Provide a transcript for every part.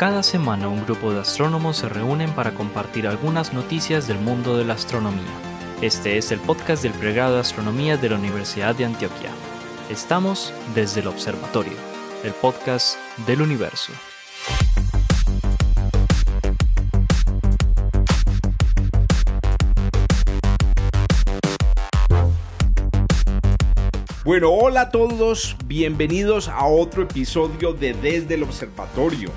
Cada semana un grupo de astrónomos se reúnen para compartir algunas noticias del mundo de la astronomía. Este es el podcast del pregrado de astronomía de la Universidad de Antioquia. Estamos desde el observatorio, el podcast del universo. Bueno, hola a todos, bienvenidos a otro episodio de Desde el Observatorio,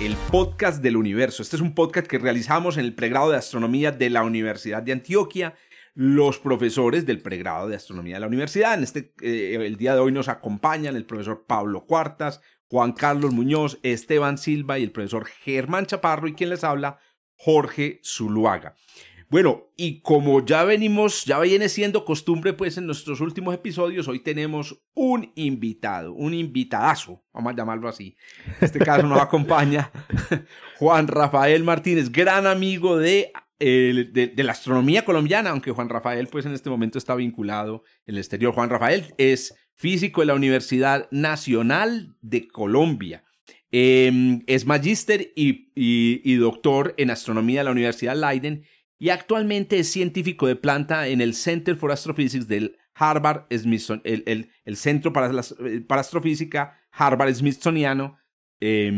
el podcast del universo. Este es un podcast que realizamos en el pregrado de astronomía de la Universidad de Antioquia. Los profesores del pregrado de astronomía de la universidad. En este, eh, el día de hoy nos acompañan el profesor Pablo Cuartas, Juan Carlos Muñoz, Esteban Silva y el profesor Germán Chaparro y quien les habla, Jorge Zuluaga. Bueno, y como ya venimos, ya viene siendo costumbre, pues en nuestros últimos episodios, hoy tenemos un invitado, un invitadazo, vamos a llamarlo así. En este caso nos acompaña Juan Rafael Martínez, gran amigo de, de, la astronomía colombiana, aunque Juan Rafael, pues en este momento está vinculado en el exterior. Juan Rafael es físico de la Universidad Nacional de Colombia. Eh, es magíster y, y doctor en astronomía de la Universidad Leiden y actualmente es científico de planta en el Center for Astrophysics del Harvard Smithsonian, el, Centro para, eh, para, Astrofísica Harvard Smithsoniano eh,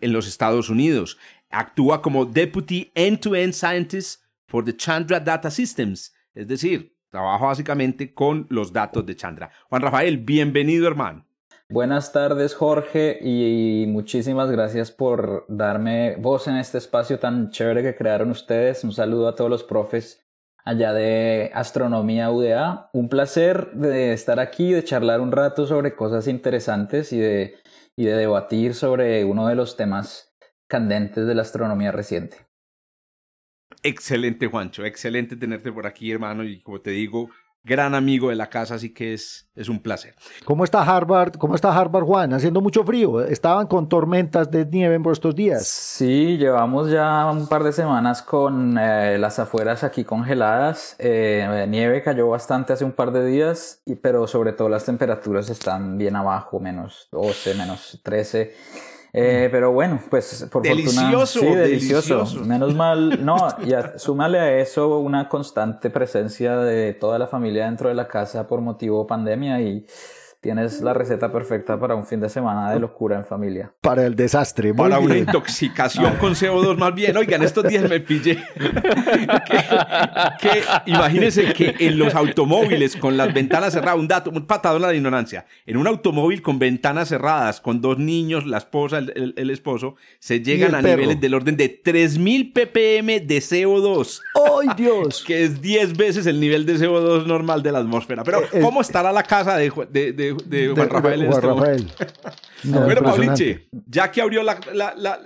en los Estados Unidos. Actúa como Deputy End-to-End Scientist for the Chandra Data Systems, es decir, trabaja básicamente con los datos de Chandra. Juan Rafael, bienvenido hermano. Buenas tardes Jorge y muchísimas gracias por darme voz en este espacio tan chévere que crearon ustedes. Un saludo a todos los profes allá de Astronomía UDA. Un placer de estar aquí, de charlar un rato sobre cosas interesantes y de, y de debatir sobre uno de los temas candentes de la astronomía reciente. Excelente Juancho, excelente tenerte por aquí hermano y como te digo, gran amigo de la casa, así que es, es un placer. ¿Cómo está Harvard? ¿Cómo está Harvard, Juan? Haciendo mucho frío. Estaban con tormentas de nieve por estos días. Sí, llevamos ya un par de semanas con eh, las afueras aquí congeladas. Eh, nieve cayó bastante hace un par de días, y, pero sobre todo las temperaturas están bien abajo, menos 12, menos 13. Eh, pero bueno, pues por delicioso, fortuna. Sí, delicioso. Menos mal, no, y súmale a eso una constante presencia de toda la familia dentro de la casa por motivo pandemia y Tienes la receta perfecta para un fin de semana de locura en familia. Para el desastre. para una intoxicación con CO2 más bien. Oigan, estos días me pillé. que, imagínense que en los automóviles con las ventanas cerradas, un dato, un patadón a la ignorancia. En un automóvil con ventanas cerradas, con dos niños, la esposa, el, el, esposo, se llegan a niveles del orden de 3000 ppm de CO2. ¡Ay, Dios! que es 10 veces el nivel de CO2 normal de la atmósfera. Pero, eh, ¿cómo estará la casa de, de de, Juan Rafael. Juan este Rafael. bueno, Pauliche, ya que abrió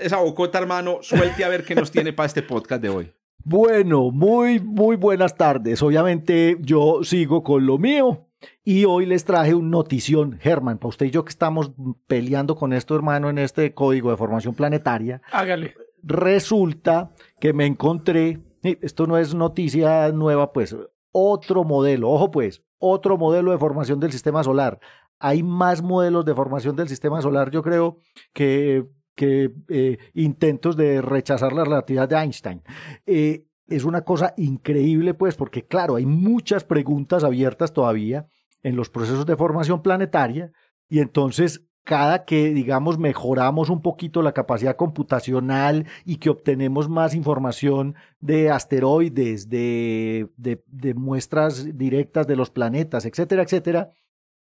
esa bocota, hermano, suelte a ver qué nos tiene para este podcast de hoy. Bueno, muy, muy buenas tardes. Obviamente yo sigo con lo mío y hoy les traje un notición, Germán, para usted y yo que estamos peleando con esto, hermano, en este código de formación planetaria. Hágale. Resulta que me encontré, esto no es noticia nueva, pues, otro modelo, ojo pues, otro modelo de formación del sistema solar hay más modelos de formación del sistema solar, yo creo, que, eh, intentos de rechazar la relatividad de Einstein. Eh, es una cosa increíble, pues, porque claro, hay muchas preguntas abiertas todavía en los procesos de formación planetaria y entonces cada que, digamos, mejoramos un poquito la capacidad computacional y que obtenemos más información de asteroides, de, de, de muestras directas de los planetas, etcétera, etcétera,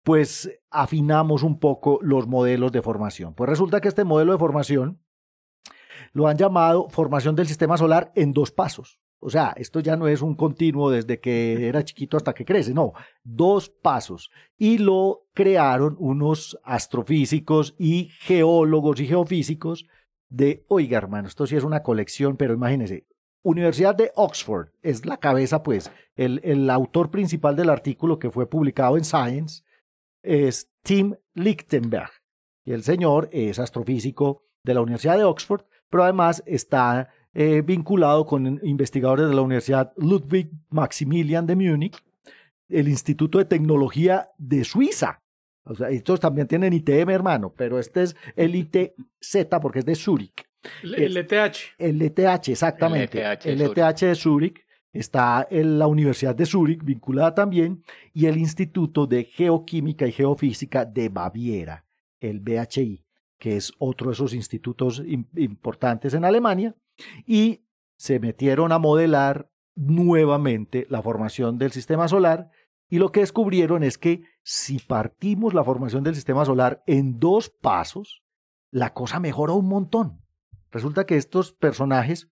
pues afinamos un poco los modelos de formación. Pues resulta que este modelo de formación lo han llamado formación del sistema solar en dos pasos. O sea, esto ya no es un continuo desde que era chiquito hasta que crece, no, dos pasos. Y lo crearon unos astrofísicos y geólogos y geofísicos de, oiga hermano, esto sí es una colección, pero imagínense, Universidad de Oxford es la cabeza, pues, el, el autor principal del artículo que fue publicado en Science es Tim Lichtenberg. Y el señor es astrofísico de la Universidad de Oxford, pero además está eh, vinculado con investigadores de la Universidad Ludwig Maximilian de Múnich, el Instituto de Tecnología de Suiza. O sea, estos también tienen ITM, hermano, pero este es el ITZ porque es de Zurich. El ETH. El ETH, exactamente. El ETH, de Zúrich. Está en la Universidad de Zúrich, vinculada también, y el Instituto de Geoquímica y Geofísica de Baviera, el BHI, que es otro de esos institutos importantes en Alemania, y se metieron a modelar nuevamente la formación del sistema solar y lo que descubrieron es que si partimos la formación del sistema solar en dos pasos, la cosa mejora un montón. Resulta que estos personajes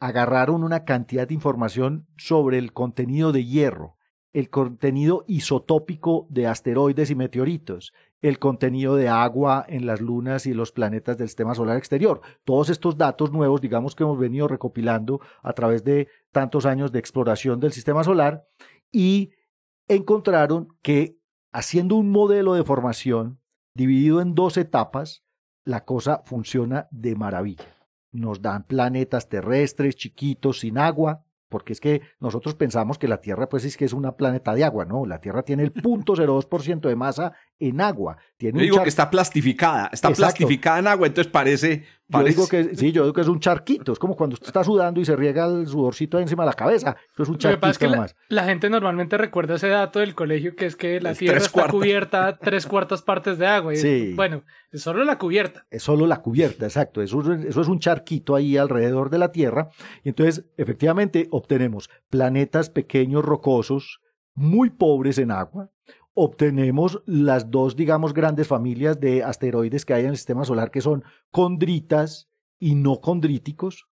agarraron una cantidad de información sobre el contenido de hierro, el contenido isotópico de asteroides y meteoritos, el contenido de agua en las lunas y los planetas del sistema solar exterior. Todos estos datos nuevos, digamos que hemos venido recopilando a través de tantos años de exploración del sistema solar y encontraron que haciendo un modelo de formación dividido en dos etapas, la cosa funciona de maravilla. Nos dan planetas terrestres chiquitos sin agua, porque es que nosotros pensamos que la Tierra pues es que es una planeta de agua, no, la Tierra tiene el 0.02% de masa en agua. Tiene yo digo que está plastificada, está plastificada en agua, entonces parece, parece... Yo digo que, sí, yo digo que es un charquito, es como cuando usted está sudando y se riega el sudorcito encima de la cabeza, eso es un charquito es que La, gente normalmente recuerda ese dato del colegio que es que la Tierra está cubierta tres cuartas partes de agua. Y sí. bueno, es solo la cubierta. Es solo la cubierta, exacto, eso, eso es un charquito ahí alrededor de la Tierra, y entonces efectivamente obtenemos planetas pequeños rocosos, muy pobres en agua, obtenemos las dos, digamos, grandes familias de asteroides que hay en el sistema solar, que son condritas y no condríticos,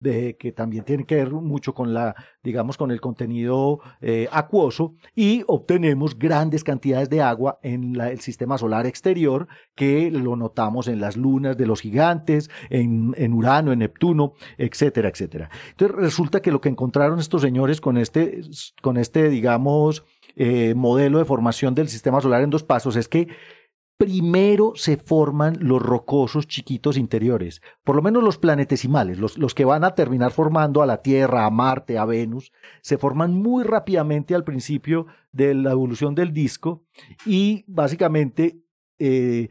de, que también tienen que ver mucho con la, digamos, con el contenido eh, acuoso, y obtenemos grandes cantidades de agua en el sistema solar exterior, que lo notamos en las lunas de los gigantes, en, en Urano, en Neptuno, etcétera, etcétera. Entonces resulta que lo que encontraron estos señores con este, con este, digamos, eh, modelo de formación del sistema solar en dos pasos es que primero se forman los rocosos chiquitos interiores, por lo menos los planetesimales, los, que van a terminar formando a la Tierra, a Marte, a Venus, se forman muy rápidamente al principio de la evolución del disco y básicamente eh,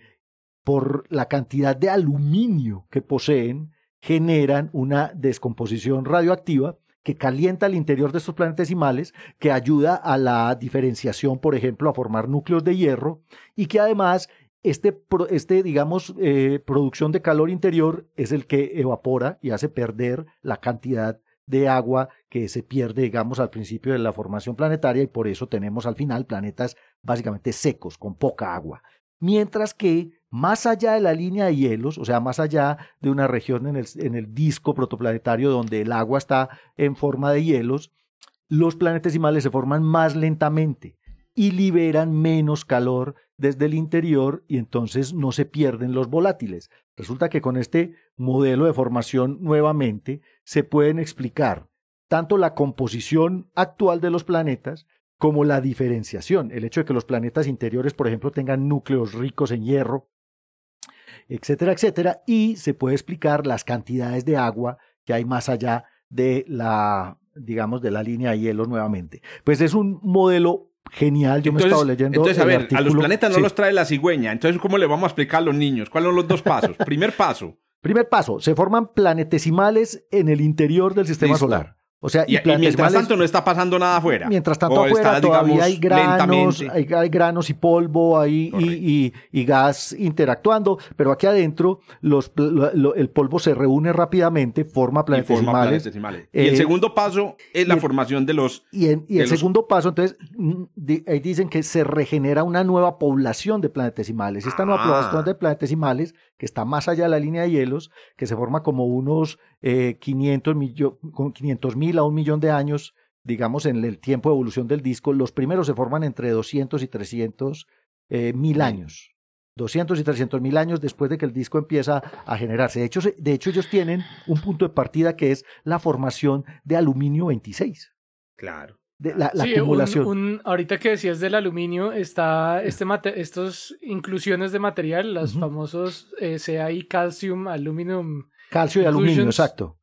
por la cantidad de aluminio que poseen, generan una descomposición radioactiva que calienta el interior de estos planetesimales, que ayuda a la diferenciación, por ejemplo, a formar núcleos de hierro y que además este, este digamos, eh, producción de calor interior es el que evapora y hace perder la cantidad de agua que se pierde, digamos, al principio de la formación planetaria y por eso tenemos al final planetas básicamente secos, con poca agua. Mientras que más allá de la línea de hielos, o sea, más allá de una región en el, disco protoplanetario donde el agua está en forma de hielos, los planetesimales se forman más lentamente y liberan menos calor desde el interior y entonces no se pierden los volátiles. Resulta que con este modelo de formación nuevamente se pueden explicar tanto la composición actual de los planetas como la diferenciación, el hecho de que los planetas interiores, por ejemplo, tengan núcleos ricos en hierro, etcétera, etcétera, y se puede explicar las cantidades de agua que hay más allá de la, digamos, de la línea de hielo nuevamente. Pues es un modelo genial. Yo me he estado leyendo. Entonces, a ver, a los planetas no los trae la cigüeña. Entonces, ¿cómo le vamos a explicar a los niños? ¿Cuáles son los dos pasos? Primer paso. Primer paso, se forman planetesimales en el interior del sistema solar. O sea, y, mientras tanto no está pasando nada afuera. Mientras tanto afuera todavía hay granos, hay, granos y polvo ahí y, y, gas interactuando, pero aquí adentro los, el polvo se reúne rápidamente, forma planetesimales. y el eh, segundo paso es la formación de los... Y, el segundo paso, entonces, mm, ahí dicen que se regenera una nueva población de planetesimales. Esta nueva ah. población de planetesimales que está más allá de la línea de hielos, que se forma como unos 500 mil a un millón de años, digamos, en el tiempo de evolución del disco. Los primeros se forman entre 200 y 300 eh, mil años. 200 y 300 mil años después de que el disco empieza a generarse. De hecho, de hecho, ellos tienen un punto de partida que es la formación de aluminio 26. Claro la, acumulación. ahorita que decías del aluminio, está este estos inclusiones de material, los famosos eh, CAI Calcium Aluminum. Calcio y aluminio, exacto.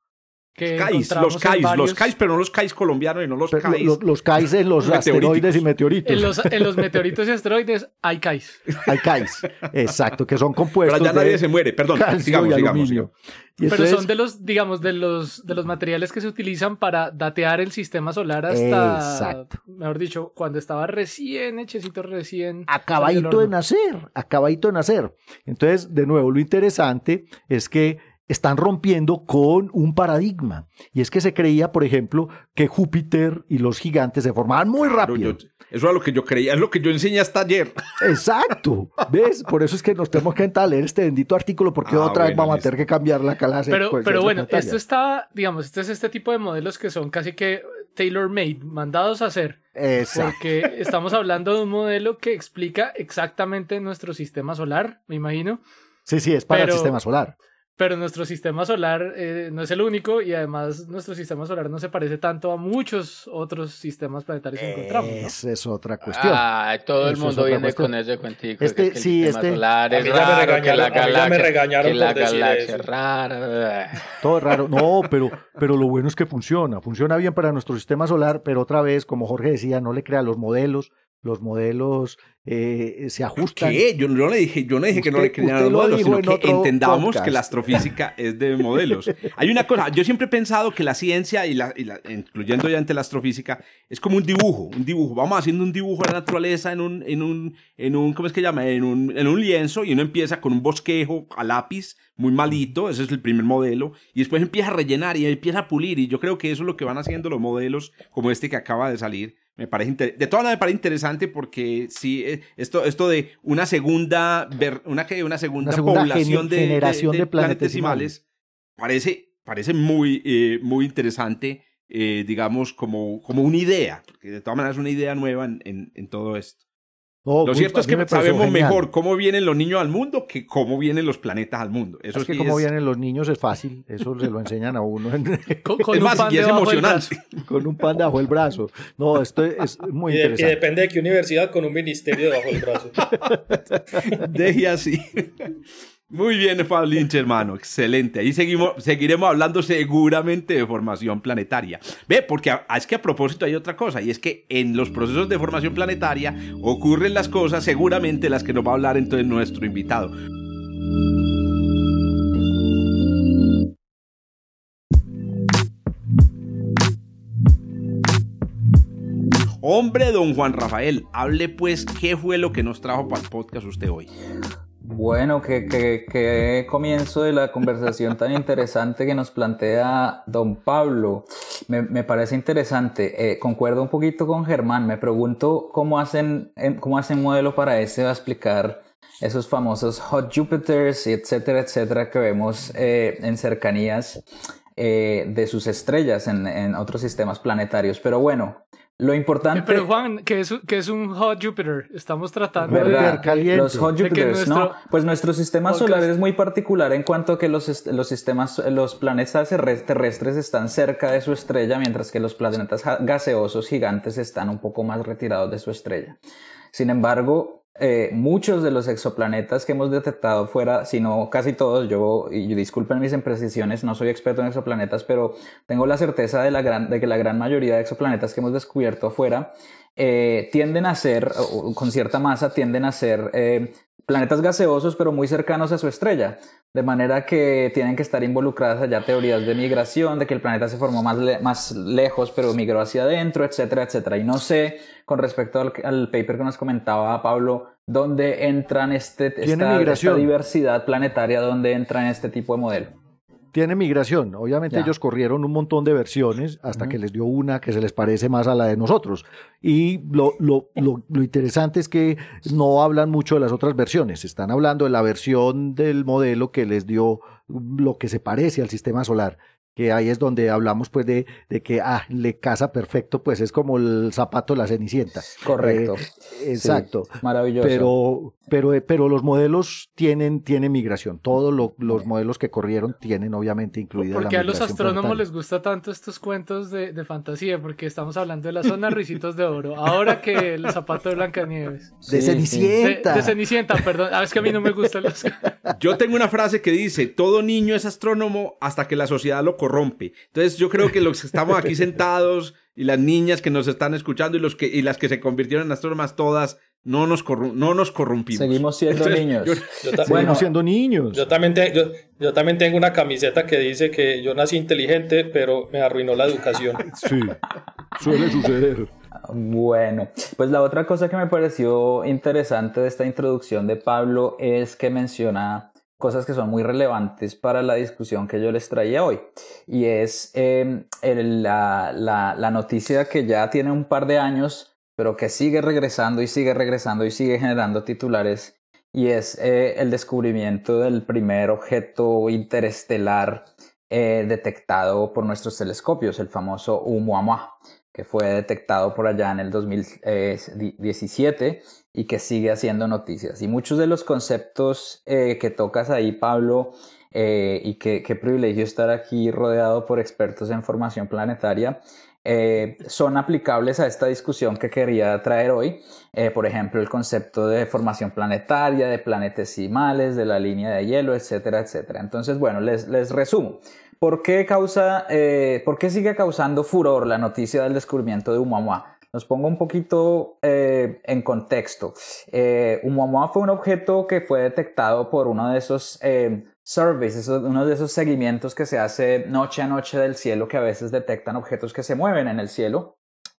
Que los KAIS, los KAIS, pero no los KAIS colombianos y no los KAIS. Los, los KAIS en los asteroides y meteoritos. En los, en los, meteoritos y asteroides hay KAIS. Hay KAIS, exacto, que son compuestos. Pero ya nadie se muere, perdón. Sigamos, sigamos, Pero son de los, digamos, de los, de los materiales que se utilizan para datear el sistema solar hasta. Exacto. Mejor dicho, cuando estaba recién hechecito, recién. Acabadito de nacer, acabadito de nacer. Entonces, de nuevo, lo interesante es que están rompiendo con un paradigma. Y es que se creía, por ejemplo, que Júpiter y los gigantes se formaban muy rápido. eso es lo que yo creía, es lo que yo enseñé hasta ayer. Exacto. ¿Ves? Por eso es que nos tenemos que entrar a leer este bendito artículo porque ah, otra vez vamos a tener que cambiar la clase. Pero, pues, pero bueno, esto está, digamos, este es este tipo de modelos que son casi que tailor-made, mandados a hacer. Exacto. Porque estamos hablando de un modelo que explica exactamente nuestro sistema solar, me imagino. Sí, sí, es para el sistema solar. Pero nuestro sistema solar eh, no es el único y además nuestro sistema solar no se parece tanto a muchos otros sistemas planetarios que encontramos. Esa es otra cuestión. Ah, todo el mundo viene con ese cuentico. Este, que sí, este. Solar es raro, que la galaxia, me regañaron que la galaxia es rara. Todo es raro. No, pero, pero lo bueno es que funciona. Funciona bien para nuestro sistema solar, pero otra vez, como Jorge decía, no le crea los modelos los modelos eh, se ajustan. ¿Qué? Yo no le dije, yo no dije que no le creían los modelos, sino que entendamos que la astrofísica es de modelos. Hay una cosa, yo siempre he pensado que la ciencia, y la, incluyendo ya ante la astrofísica, es como un dibujo, un dibujo. Vamos haciendo un dibujo de la naturaleza en un, en un, en un ¿cómo es que llama? En un, en un lienzo y uno empieza con un bosquejo a lápiz muy malito, ese es el primer modelo, y después empieza a rellenar y empieza a pulir, y yo creo que eso es lo que van haciendo los modelos como este que acaba de salir me parece de todas maneras me parece interesante porque sí, eh, esto, esto de una segunda, una, una segunda, población de, generación de, planetesimales parece, parece muy, eh, muy interesante, eh, digamos, como, como una idea, porque de todas maneras es una idea nueva en, en todo esto. Lo cierto es que sabemos mejor cómo vienen los niños al mundo que cómo vienen los planetas al mundo. Eso es que cómo vienen los niños es fácil, eso se lo enseñan a uno. con, es más, y es emocionante. Con un pan debajo del brazo. No, esto es muy interesante. Y depende de qué universidad con un ministerio debajo del brazo. Deje así. Muy bien, Fab Lynch, hermano. Excelente. Ahí seguimos, seguiremos hablando seguramente de formación planetaria. Ve, porque es que a propósito hay otra cosa, y es que en los procesos de formación planetaria ocurren las cosas, seguramente las que nos va a hablar entonces nuestro invitado. Hombre, don Juan Rafael, hable pues qué fue lo que nos trajo para el podcast usted hoy. Bueno, que, comienzo de la conversación tan interesante que nos plantea don Pablo. Me, parece interesante. Eh, concuerdo un poquito con Germán. Me pregunto cómo hacen, em, cómo hacen modelo para ese va a explicar esos famosos hot Jupiters, etcétera, etcétera, que vemos eh, en cercanías eh, de sus estrellas en otros sistemas planetarios. Pero bueno, lo importante. Pero Juan, que es, que es un hot Jupiter. Estamos tratando de. Los hot Jupiters, ¿no? Pues nuestro sistema solar es muy particular en cuanto a que los, los sistemas, los planetas terrestres están cerca de su estrella, mientras que los planetas gaseosos gigantes están un poco más retirados de su estrella. Sin embargo, eh, muchos de los exoplanetas que hemos detectado fuera, si no casi todos, yo, y disculpen mis imprecisiones, no soy experto en exoplanetas, pero tengo la certeza de, la gran, de que la gran mayoría de exoplanetas que hemos descubierto afuera eh, tienden a ser, con cierta masa, tienden a ser eh, planetas gaseosos, pero muy cercanos a su estrella. De manera que tienen que estar involucradas allá teorías de migración, de que el planeta se formó más, más lejos, pero migró hacia adentro, etcétera, etcétera. Y no sé, con respecto al, paper que nos comentaba Pablo, dónde entran este, esta, esta diversidad planetaria, dónde entra en este tipo de modelo tiene migración. Obviamente ellos corrieron un montón de versiones hasta que les dio una que se les parece más a la de nosotros. Y lo, lo, lo, lo, interesante es que no hablan mucho de las otras versiones. Están hablando de la versión del modelo que les dio lo que se parece al sistema solar que ahí es donde hablamos pues de, de, que ah, le casa perfecto, pues es como el zapato de la cenicienta. Correcto. Eh, exacto. maravilloso. Pero, pero, eh, pero los modelos tienen, tienen migración. Todos los modelos que corrieron tienen obviamente incluida porque la migración. Porque a los astrónomos les gusta tanto estos cuentos de, de, fantasía, porque estamos hablando de la zona Ricitos de Oro. Ahora que el zapato de Blancanieves. de Cenicienta. De, Cenicienta, perdón. Ah, es que a mí no me gustan los... Yo tengo una frase que dice, todo niño es astrónomo hasta que la sociedad lo corrompe. Entonces yo creo que los que estamos aquí sentados y las niñas que nos están escuchando y, los que, y las que se convirtieron en astrónomas todas, no nos, no nos corrompimos. Seguimos siendo niños. Seguimos siendo niños. Yo también, yo, también tengo una camiseta que dice que yo nací inteligente, pero me arruinó la educación. sí, suele suceder. Bueno, pues la otra cosa que me pareció interesante de esta introducción de Pablo es que menciona cosas que son muy relevantes para la discusión que yo les traía hoy. Y es em, la, la, noticia que ya tiene un par de años, pero que sigue regresando y sigue regresando y sigue generando titulares. Y es eh, el descubrimiento del primer objeto interestelar eh, detectado por nuestros telescopios, el famoso Oumuamua que fue detectado por allá en el 2017 y que sigue haciendo noticias. Y muchos de los conceptos eh, que tocas ahí, Pablo, eh, y qué privilegio estar aquí rodeado por expertos en formación planetaria, eh, son aplicables a esta discusión que quería traer hoy. por ejemplo, el concepto de formación planetaria, de planetesimales, de la línea de hielo, etcétera, etcétera. Entonces, bueno, les, les resumo. ¿Por qué, causa, eh, ¿Por qué sigue causando furor la noticia del descubrimiento de Oumuamua? Nos pongo un poquito eh, en contexto. Eh, fue un objeto que fue detectado por uno de esos eh, surveys, uno de esos seguimientos que se hace noche a noche del cielo que a veces detectan objetos que se mueven en el cielo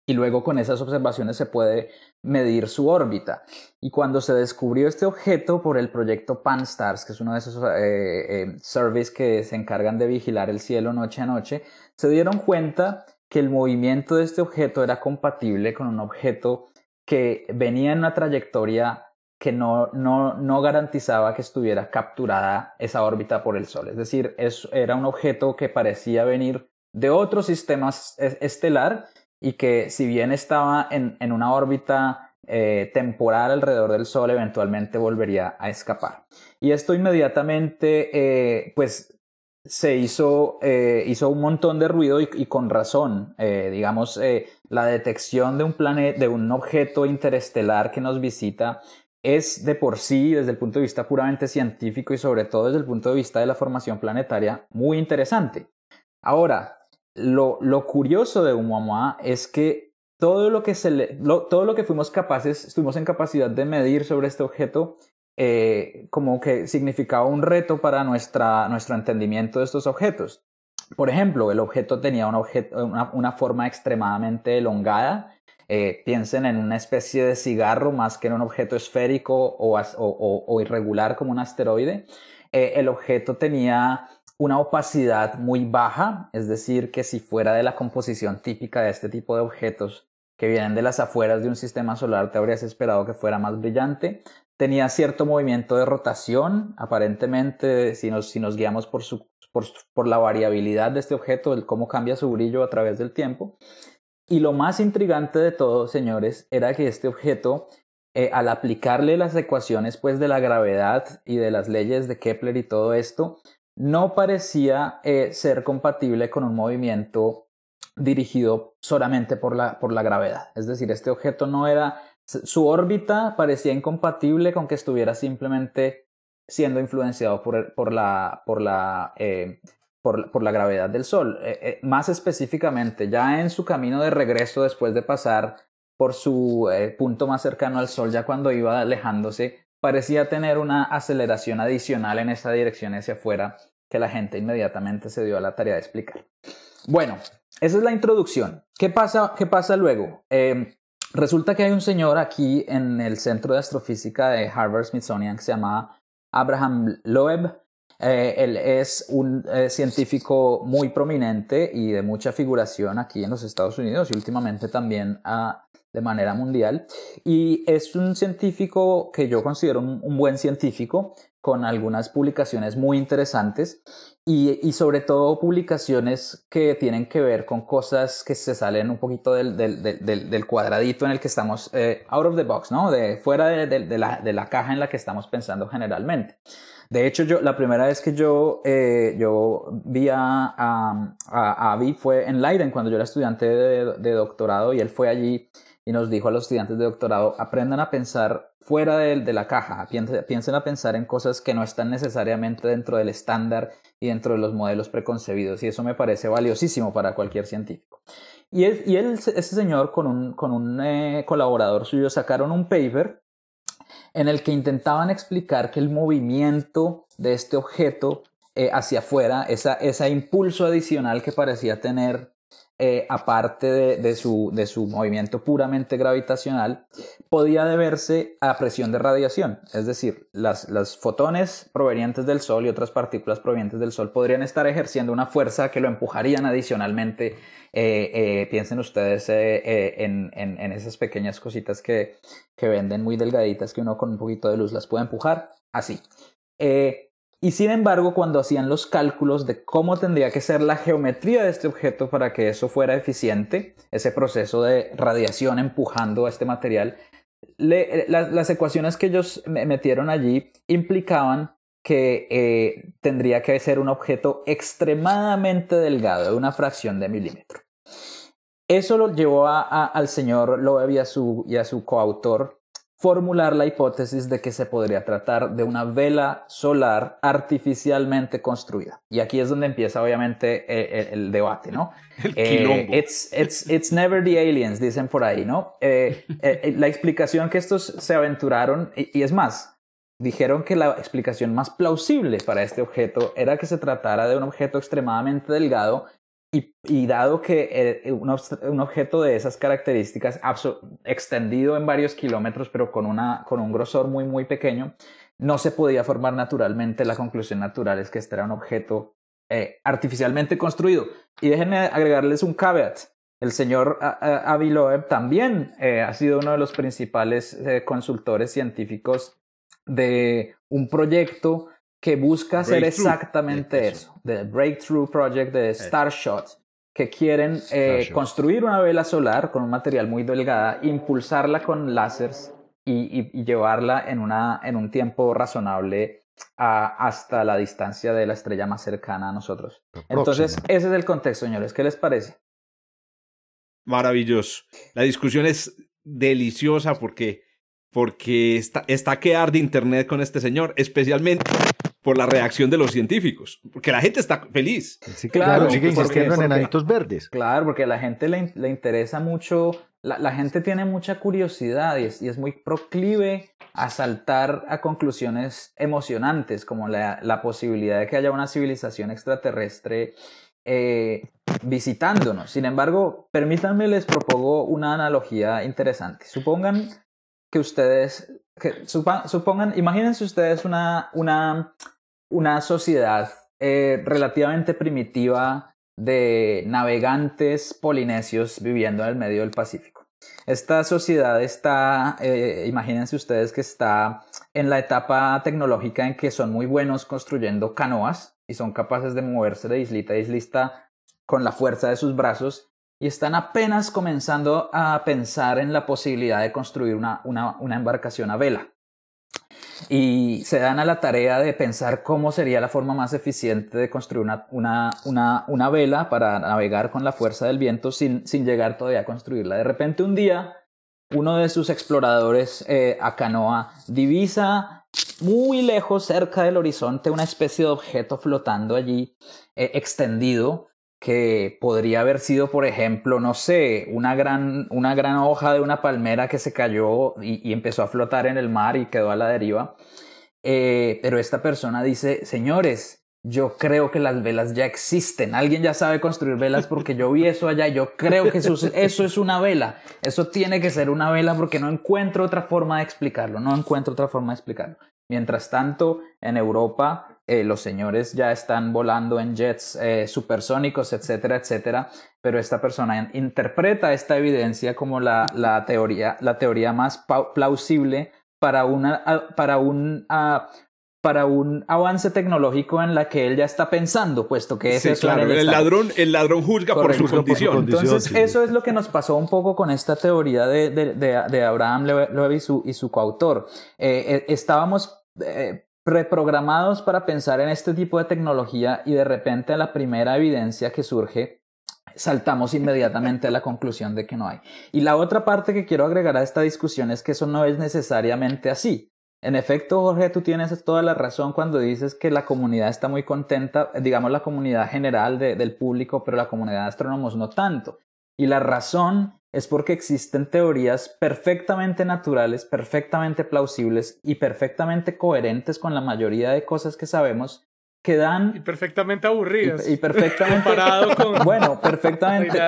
y luego con esas observaciones se puede medir su órbita. Y cuando se descubrió este objeto por el proyecto PanSTARS, que es uno de esos eh, eh, que se encargan de vigilar el cielo noche a noche, se dieron cuenta que el movimiento de este objeto era compatible con un objeto que venía en una trayectoria que no, no, no garantizaba que estuviera capturada esa órbita por el Sol. Es decir, es, era un objeto que parecía venir de otro sistema estelar y que si bien estaba en, en una órbita eh, temporal alrededor del Sol, eventualmente volvería a escapar. Y esto inmediatamente, eh, pues, se hizo, eh, hizo un montón de ruido y, con razón. digamos, la detección de un planeta, de un objeto interestelar que nos visita es de por sí, desde el punto de vista puramente científico y sobre todo desde el punto de vista de la formación planetaria, muy interesante. Ahora, lo, lo curioso de Oumuamua es que todo lo que, se le, todo lo que fuimos capaces, estuvimos en capacidad de medir sobre este objeto, eh, como que significaba un reto para nuestra, nuestro entendimiento de estos objetos. Por ejemplo, el objeto tenía una, forma extremadamente elongada. Eh, piensen en una especie de cigarro más que en un objeto esférico o, irregular como un asteroide. Eh, el objeto tenía una opacidad muy baja, es decir, que si fuera de la composición típica de este tipo de objetos que vienen de las afueras de un sistema solar, te habrías esperado que fuera más brillante. Tenía cierto movimiento de rotación, aparentemente, si nos, guiamos por, por la variabilidad de este objeto, el cómo cambia su brillo a través del tiempo. Y lo más intrigante de todo, señores, era que este objeto, eh, al aplicarle las ecuaciones pues, de la gravedad y de las leyes de Kepler y todo esto, no parecía eh, ser compatible con un movimiento dirigido solamente por la, por la gravedad. Es decir, este objeto no era, su órbita parecía incompatible con que estuviera simplemente siendo influenciado por, por la, por la, eh, por, por, la gravedad del Sol. Eh, más específicamente, ya en su camino de regreso después de pasar por su punto más cercano al Sol, ya cuando iba alejándose, parecía tener una aceleración adicional en esa dirección hacia afuera que la gente inmediatamente se dio a la tarea de explicar. Bueno, esa es la introducción. ¿Qué pasa, qué pasa luego? Em, resulta que hay un señor aquí en el Centro de Astrofísica de Harvard Smithsonian que se llama Abraham Loeb. Eh, él es un eh, científico muy prominente y de mucha figuración aquí en los Estados Unidos y últimamente también a de manera mundial. Y es un científico que yo considero un, buen científico, con algunas publicaciones muy interesantes y, y, sobre todo publicaciones que tienen que ver con cosas que se salen un poquito del, del, del, del cuadradito en el que estamos, eh, out of the box, ¿no? De fuera de, la, de la caja en la que estamos pensando generalmente. De hecho, yo, la primera vez que yo, eh, yo vi a, a, a, Avi fue en Leiden, cuando yo era estudiante de, doctorado, y él fue allí y nos dijo a los estudiantes de doctorado, aprendan a pensar fuera de, de la caja, piensen, a pensar en cosas que no están necesariamente dentro del estándar y dentro de los modelos preconcebidos, y eso me parece valiosísimo para cualquier científico. Y, él, y él, ese señor con un, con un eh, colaborador suyo sacaron un paper en el que intentaban explicar que el movimiento de este objeto eh, hacia afuera, esa, ese impulso adicional que parecía tener eh, aparte de, su, movimiento puramente gravitacional, podía deberse a presión de radiación. Es decir, las, fotones provenientes del Sol y otras partículas provenientes del Sol podrían estar ejerciendo una fuerza que lo empujarían adicionalmente. Eh, eh, piensen ustedes en, esas pequeñas cositas que, que venden muy delgaditas que uno con un poquito de luz las puede empujar. Así. Y sin embargo, cuando hacían los cálculos de cómo tendría que ser la geometría de este objeto para que eso fuera eficiente, ese proceso de radiación empujando a este material, las ecuaciones que ellos metieron allí implicaban que eh, tendría que ser un objeto extremadamente delgado, de una fracción de milímetro. Eso lo llevó al señor Loeb y a su coautor formular la hipótesis de que se podría tratar de una vela solar artificialmente construida. Y aquí es donde empieza obviamente eh, el, debate, ¿no? Eh, it's, it's, it's, never the aliens, dicen por ahí, ¿no? Eh, la explicación que estos se aventuraron, y, es más, dijeron que la explicación más plausible para este objeto era que se tratara de un objeto extremadamente delgado y, dado que eh, un, objeto de esas características, extendido en varios kilómetros, pero con, una, con un grosor muy, muy pequeño, no se podía formar naturalmente. La conclusión natural es que este era un objeto eh, artificialmente construido. Y déjenme agregarles un caveat. El señor Avi Loeb también eh, ha sido uno de los principales consultores científicos de un proyecto que busca hacer exactamente eso, The Breakthrough Project de Starshot, que quieren eh, construir una vela solar con un material muy delgada, impulsarla con láseres y, llevarla en, una, en un tiempo razonable hasta la distancia de la estrella más cercana a nosotros. Entonces, ese es el contexto, señores. ¿Qué les parece? Maravilloso. La discusión es deliciosa porque, porque está, está que arde internet con este señor, especialmente por la reacción de los científicos, porque la gente está feliz. Sí, claro, sigue insistiendo en enanitos verdes. Claro, porque a la gente le, le interesa mucho, la, la, gente tiene mucha curiosidad y es, y es, muy proclive a saltar a conclusiones emocionantes, como la, la posibilidad de que haya una civilización extraterrestre eh, visitándonos. Sin embargo, permítanme les propongo una analogía interesante. Supongan que ustedes, que supongan, imagínense ustedes una, una una sociedad eh, relativamente primitiva de navegantes polinesios viviendo en el medio del Pacífico. Esta sociedad está, eh, imagínense ustedes que está en la etapa tecnológica en que son muy buenos construyendo canoas y son capaces de moverse de islita a islita con la fuerza de sus brazos y están apenas comenzando a pensar en la posibilidad de construir una, una embarcación a vela y se dan a la tarea de pensar cómo sería la forma más eficiente de construir una, una, una, vela para navegar con la fuerza del viento sin, sin, llegar todavía a construirla. De repente un día, uno de sus exploradores eh, a canoa divisa muy lejos, cerca del horizonte, una especie de objeto flotando allí, eh, extendido, que podría haber sido, por ejemplo, no sé, una gran, una gran hoja de una palmera que se cayó y, empezó a flotar en el mar y quedó a la deriva. Eh, pero esta persona dice, señores, yo creo que las velas ya existen. Alguien ya sabe construir velas porque yo vi eso allá. Yo creo que eso, eso es una vela. Eso tiene que ser una vela porque no encuentro otra forma de explicarlo. No encuentro otra forma de explicarlo. Mientras tanto, en Europa eh, los señores ya están volando en jets eh, supersónicos, etcétera, etcétera, pero esta persona interpreta esta evidencia como la, la teoría, la teoría más plausible para, una, para un para un avance tecnológico en la que él ya está pensando, puesto que ese es claro, el ladrón, el ladrón juzga por su condición. Entonces, eso es lo que nos pasó un poco con esta teoría de, de, de, Abraham Loeb y su, y su coautor. Eh, estábamos reprogramados para pensar en este tipo de tecnología y de repente la primera evidencia que surge saltamos inmediatamente a la conclusión de que no hay. Y la otra parte que quiero agregar a esta discusión es que eso no es necesariamente así. En efecto, Jorge, tú tienes toda la razón cuando dices que la comunidad está muy contenta, digamos la comunidad general del público, pero la comunidad de astrónomos no tanto. Y la razón es porque existen teorías perfectamente naturales, perfectamente plausibles y perfectamente coherentes con la mayoría de cosas que sabemos que dan y perfectamente aburridas. Y, perfectamente comparado con bueno perfectamente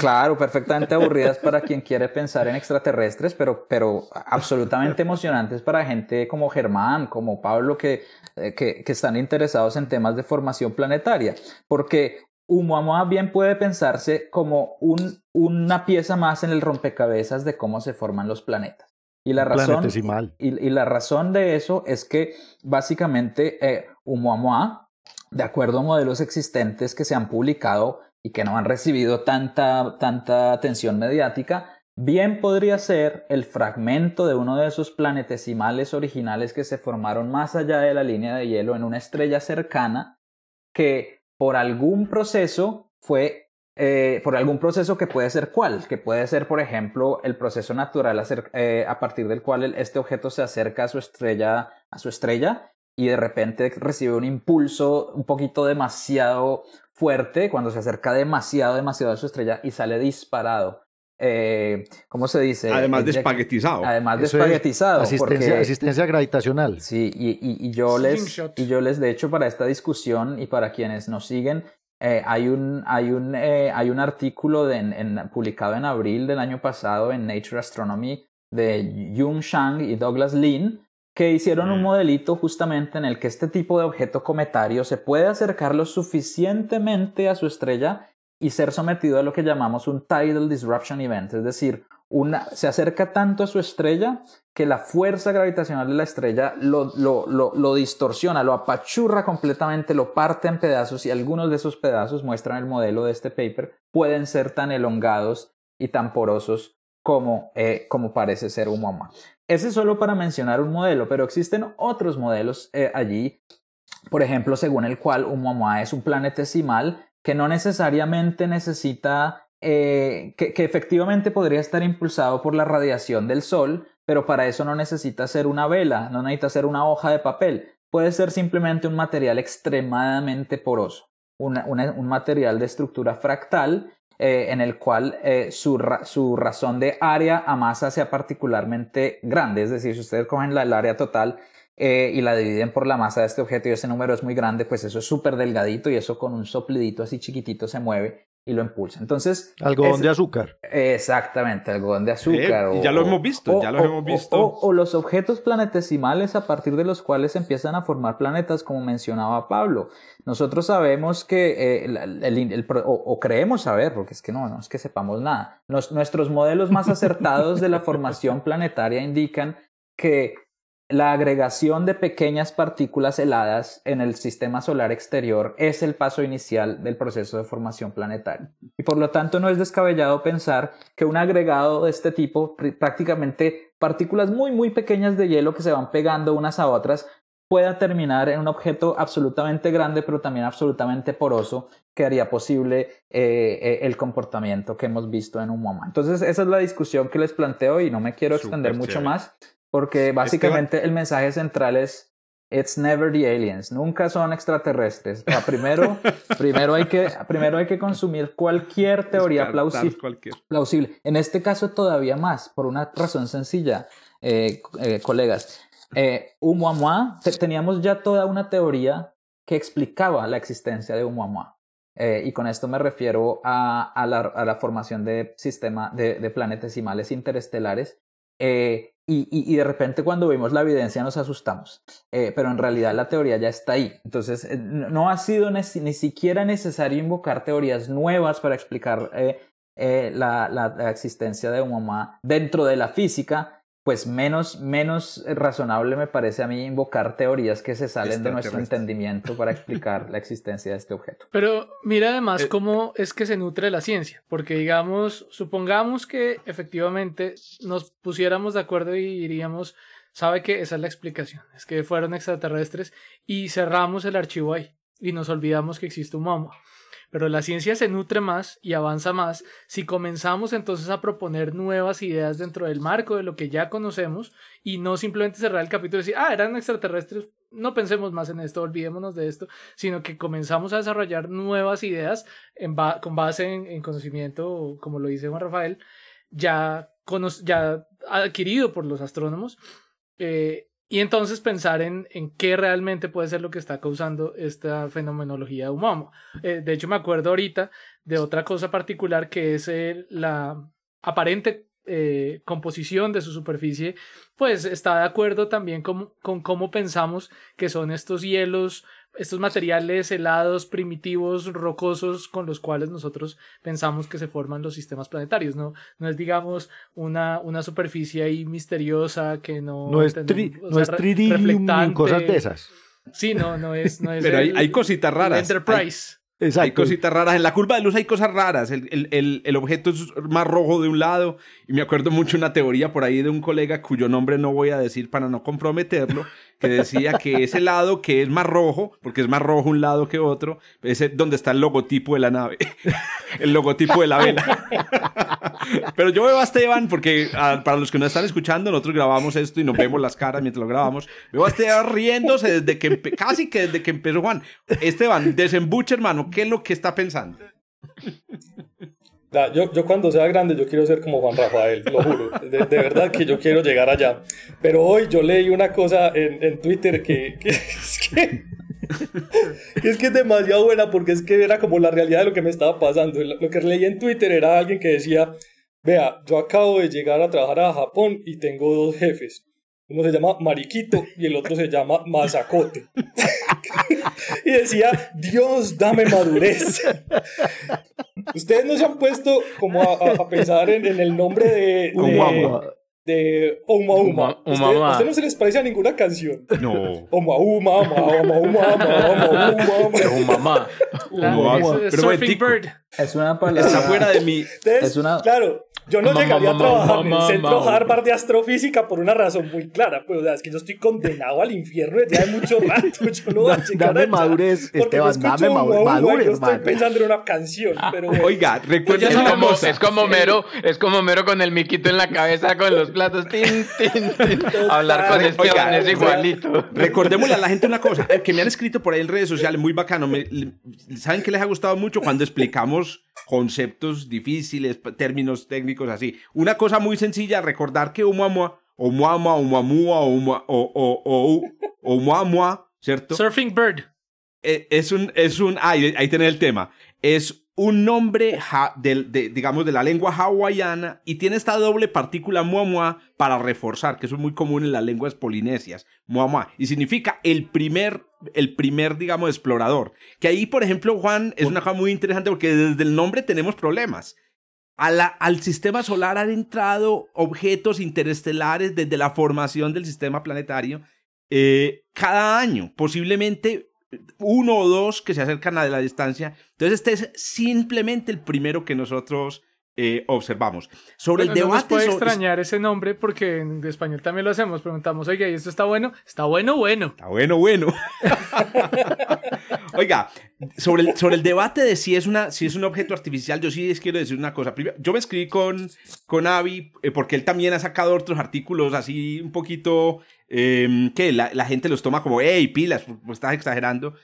claro perfectamente aburridas para quien quiere pensar en extraterrestres pero pero absolutamente emocionantes para gente como Germán como Pablo que, eh, que, que están interesados en temas de formación planetaria. Porque Umuamua bien puede pensarse como un, una pieza más en el rompecabezas de cómo se forman los planetas. Y la, razón, y, y, la razón de eso es que básicamente eh, de acuerdo a modelos existentes que se han publicado y que no han recibido tanta, tanta atención mediática, bien podría ser el fragmento de uno de esos planetesimales originales que se formaron más allá de la línea de hielo en una estrella cercana que por algún proceso fue, eh, por algún proceso que puede ser cuál, que puede ser, por ejemplo, el proceso natural eh, a partir del cual este objeto se acerca a su estrella, a su estrella y de repente recibe un impulso un poquito demasiado fuerte cuando se acerca demasiado, demasiado a su estrella y sale disparado. Eh, ¿cómo se dice? Además de espaguetizado. Además de espaguetizado. Asistencia, asistencia gravitacional. Sí, y, y, yo les, y yo les, de hecho, para esta discusión y para quienes nos siguen, eh, hay, un, hay, un, eh, hay un artículo de, en, publicado en abril del año pasado en Nature Astronomy de Jung Shang y Douglas Lin, que hicieron un mm. modelito justamente en el que este tipo de objeto cometario se puede acercar lo suficientemente a su estrella y ser sometido a lo que llamamos un tidal disruption event, es decir, una, se acerca tanto a su estrella que la fuerza gravitacional de la estrella lo, lo, lo, distorsiona, lo apachurra completamente, lo parte en pedazos y algunos de esos pedazos, muestran el modelo de este paper, pueden ser tan elongados y tan porosos como, eh, como parece ser un MoMA. Ese es solo para mencionar un modelo, pero existen otros modelos eh, allí, por ejemplo, según el cual un MoMA es un planetesimal que no necesariamente necesita, eh, que, efectivamente podría estar impulsado por la radiación del Sol, pero para eso no necesita ser una vela, no necesita ser una hoja de papel, puede ser simplemente un material extremadamente poroso, un material de estructura fractal eh, en el cual eh, su, su, razón de área a masa sea particularmente grande, es decir, si ustedes cogen la, el área total eh, y la dividen por la masa de este objeto y ese número es muy grande, pues eso es súper delgadito y eso con un soplidito así chiquitito se mueve y lo impulsa. Entonces... Algodón de azúcar. Exactamente, algodón de azúcar. ya lo hemos visto, ya lo hemos visto. O, los objetos planetesimales a partir de los cuales empiezan a formar planetas, como mencionaba Pablo. Nosotros sabemos que, eh, o, creemos saber, porque es que no, no es que sepamos nada. nuestros modelos más acertados de la formación planetaria indican que la agregación de pequeñas partículas heladas en el sistema solar exterior es el paso inicial del proceso de formación planetaria. Y por lo tanto no es descabellado pensar que un agregado de este tipo, prácticamente partículas muy muy pequeñas de hielo que se van pegando unas a otras, pueda terminar en un objeto absolutamente grande pero también absolutamente poroso que haría posible eh, eh, el comportamiento que hemos visto en un momento. Entonces esa es la discusión que les planteo y no me quiero extender mucho más porque básicamente el mensaje central es It's never the aliens, nunca son extraterrestres. primero, primero, hay que, primero hay que consumir cualquier teoría plausible, plausible. En este caso todavía más, por una razón sencilla, eh, eh, colegas. Eh, teníamos ya toda una teoría que explicaba la existencia de Umuamua. Eh, y con esto me refiero a, a, la, a la, formación de sistema de, de planetesimales interestelares. Eh, y, de repente cuando vimos la evidencia nos asustamos, eh, pero en realidad la teoría ya está ahí. Entonces eh, no ha sido ni, siquiera necesario invocar teorías nuevas para explicar eh, la, la, existencia de un mamá dentro de la física, pues menos, menos razonable me parece a mí invocar teorías que se salen de nuestro entendimiento para explicar la existencia de este objeto. Pero mira además eh, cómo es que se nutre la ciencia, porque digamos, supongamos que efectivamente nos pusiéramos de acuerdo y diríamos, sabe que esa es la explicación, es que fueron extraterrestres y cerramos el archivo ahí y nos olvidamos que existe un mamá. Pero la ciencia se nutre más y avanza más si comenzamos entonces a proponer nuevas ideas dentro del marco de lo que ya conocemos y no simplemente cerrar el capítulo y decir, ah, eran extraterrestres, no pensemos más en esto, olvidémonos de esto, sino que comenzamos a desarrollar nuevas ideas con base en, conocimiento, como lo dice Juan Rafael, ya, ya adquirido por los astrónomos. Eh, y entonces pensar en, en qué realmente puede ser lo que está causando esta fenomenología de. Eh, de hecho, me acuerdo ahorita de otra cosa particular que es la aparente eh, composición de su superficie, pues está de acuerdo también con, con cómo pensamos que son estos hielos estos materiales helados, primitivos, rocosos, con los cuales nosotros pensamos que se forman los sistemas planetarios, ¿no? No es, digamos, una, una superficie ahí misteriosa que no... No es, tri, no es cosas de esas. Sí, no, no es... No es Pero hay, hay, cositas raras. Enterprise. Hay cositas raras. En la curva de luz hay cosas raras. El, el, el, el, objeto es más rojo de un lado. Y me acuerdo mucho una teoría por ahí de un colega cuyo nombre no voy a decir para no comprometerlo, que decía que ese lado que es más rojo, porque es más rojo un lado que otro, es donde está el logotipo de la nave, el logotipo de la vela. Pero yo veo a Esteban, porque para los que no están escuchando, nosotros grabamos esto y nos vemos las caras mientras lo grabamos. Veo a Esteban riéndose desde que, casi que desde que empezó Juan. Esteban, desembuche, hermano, ¿qué es lo que está pensando? Yo, yo, cuando sea grande yo quiero ser como Juan Rafael, lo juro. De, verdad que yo quiero llegar allá. Pero hoy yo leí una cosa en, en Twitter que, que, es que, es que es demasiado buena porque es que era como la realidad de lo que me estaba pasando. Lo que leí en Twitter era alguien que decía, vea, yo acabo de llegar a trabajar a Japón y tengo dos jefes. Uno se llama Mariquito y el otro se llama Mazacote. y decía, Dios, dame madurez. Ustedes no se han puesto como a, pensar en, el nombre de... de de Oma Uma. ¿Usted, no se les parece a ninguna canción? No. Oma Uma, Oma Uma, Oma Uma. Surfing Bird. Es una palabra. Está fuera de mi. Es una... Claro, yo no llegaría a trabajar en el centro Harvard de astrofísica por una razón muy clara. Pues, o sea, es que yo estoy condenado al infierno desde hace mucho rato. Yo no voy a llegar Dame madurez, Esteban, dame madurez. Yo estoy pensando en una canción, pero... Oiga, recuerda es como, es como Mero, es como Mero con el miquito en la cabeza con los platos. Tin, tin, tin. Hablar con Esteban es igualito. Recordémosle a la gente una cosa, que me han escrito por ahí en redes sociales, muy bacano. ¿Saben que les ha gustado mucho cuando explicamos conceptos difíciles, términos técnicos así. Una cosa muy sencilla, recordar que Oumuamua, Oumuamua, Oumuamua, o Oumuamua, ¿cierto? Surfing Bird. Eh, es un, es un, ahí, ahí tenés el tema. Es un nombre, de, digamos, de la lengua hawaiana y tiene esta doble partícula muamua para reforzar, que eso es muy común en las lenguas polinesias, muamua, y significa el primer, el primer, digamos, explorador. Que ahí, por ejemplo, Juan, es una cosa muy interesante porque desde el nombre tenemos problemas. A la, al sistema solar han entrado objetos interestelares desde la formación del sistema planetario eh, cada año, posiblemente uno o dos que se acercan a la distancia. Entonces este es simplemente el primero que nosotros eh, observamos. Sobre el debate... No nos puede extrañar ese nombre porque en español también lo hacemos. Preguntamos, oiga, ¿y esto está bueno? Está bueno, bueno. Está bueno, bueno. oiga, sobre el, sobre el debate de si es, una, si es un objeto artificial, yo sí les quiero decir una cosa. Primero, yo me escribí con, con Avi eh, porque él también ha sacado otros artículos así un poquito Em, que la, gente los toma como, hey, pilas, pues estás exagerando.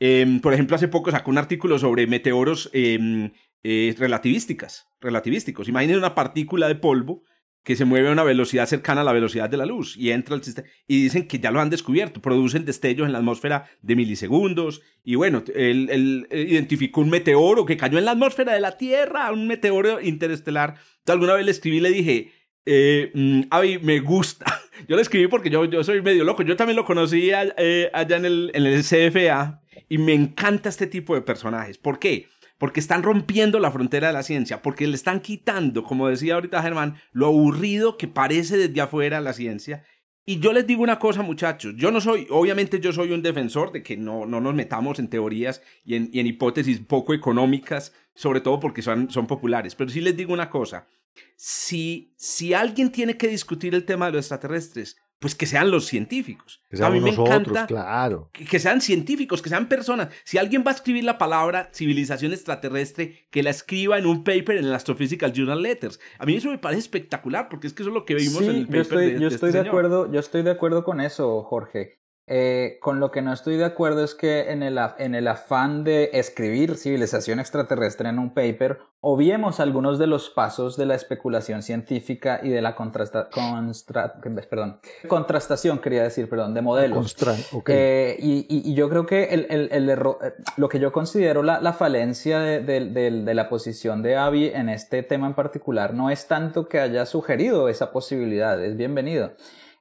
Em, por ejemplo, hace poco sacó un artículo sobre meteoros em, eh, relativísticas, relativísticos. Imaginen una partícula de polvo que se mueve a una velocidad cercana a la velocidad de la luz y entra al sistema. Y dicen que ya lo han descubierto, producen destellos en la atmósfera de milisegundos. Y bueno, él, identificó un meteoro que cayó en la atmósfera de la Tierra, un meteoro interestelar. Entonces, alguna vez le escribí y le dije, eh, mm, me gusta. Yo le escribí porque yo, yo soy medio loco. Yo también lo conocí eh, allá en el, en el CFA y me encanta este tipo de personajes. ¿Por qué? Porque están rompiendo la frontera de la ciencia, porque le están quitando, como decía ahorita Germán, lo aburrido que parece desde afuera la ciencia. Y yo les digo una cosa, muchachos, yo no soy, obviamente yo soy un defensor de que no, no nos metamos en teorías y en, hipótesis poco económicas, sobre todo porque son, son populares, pero sí les digo una cosa, si, si alguien tiene que discutir el tema de los extraterrestres, pues que sean los científicos. Que sean a mí me nosotros, encanta claro. que, que sean científicos, que sean personas. Si alguien va a escribir la palabra civilización extraterrestre, que la escriba en un paper en el Astrophysical Journal Letters. A mí eso me parece espectacular, porque es que eso es lo que vimos en el Sí, paper yo estoy, de, yo de estoy este de señor. acuerdo, yo estoy de acuerdo con eso, Jorge. Eh, con lo que no estoy de acuerdo es que en el, en el afán de escribir civilización extraterrestre en un paper, obviemos algunos de los pasos de la especulación científica y de la contrasta, constra- perdón, contrastación, quería decir, perdón, de modelos. Constra-. Eh, y, y- y yo creo que el, el- el error, eh, lo que yo considero la, la falencia de, de- de- de la posición de Avi en este tema en particular no es tanto que haya sugerido esa posibilidad, es bienvenido.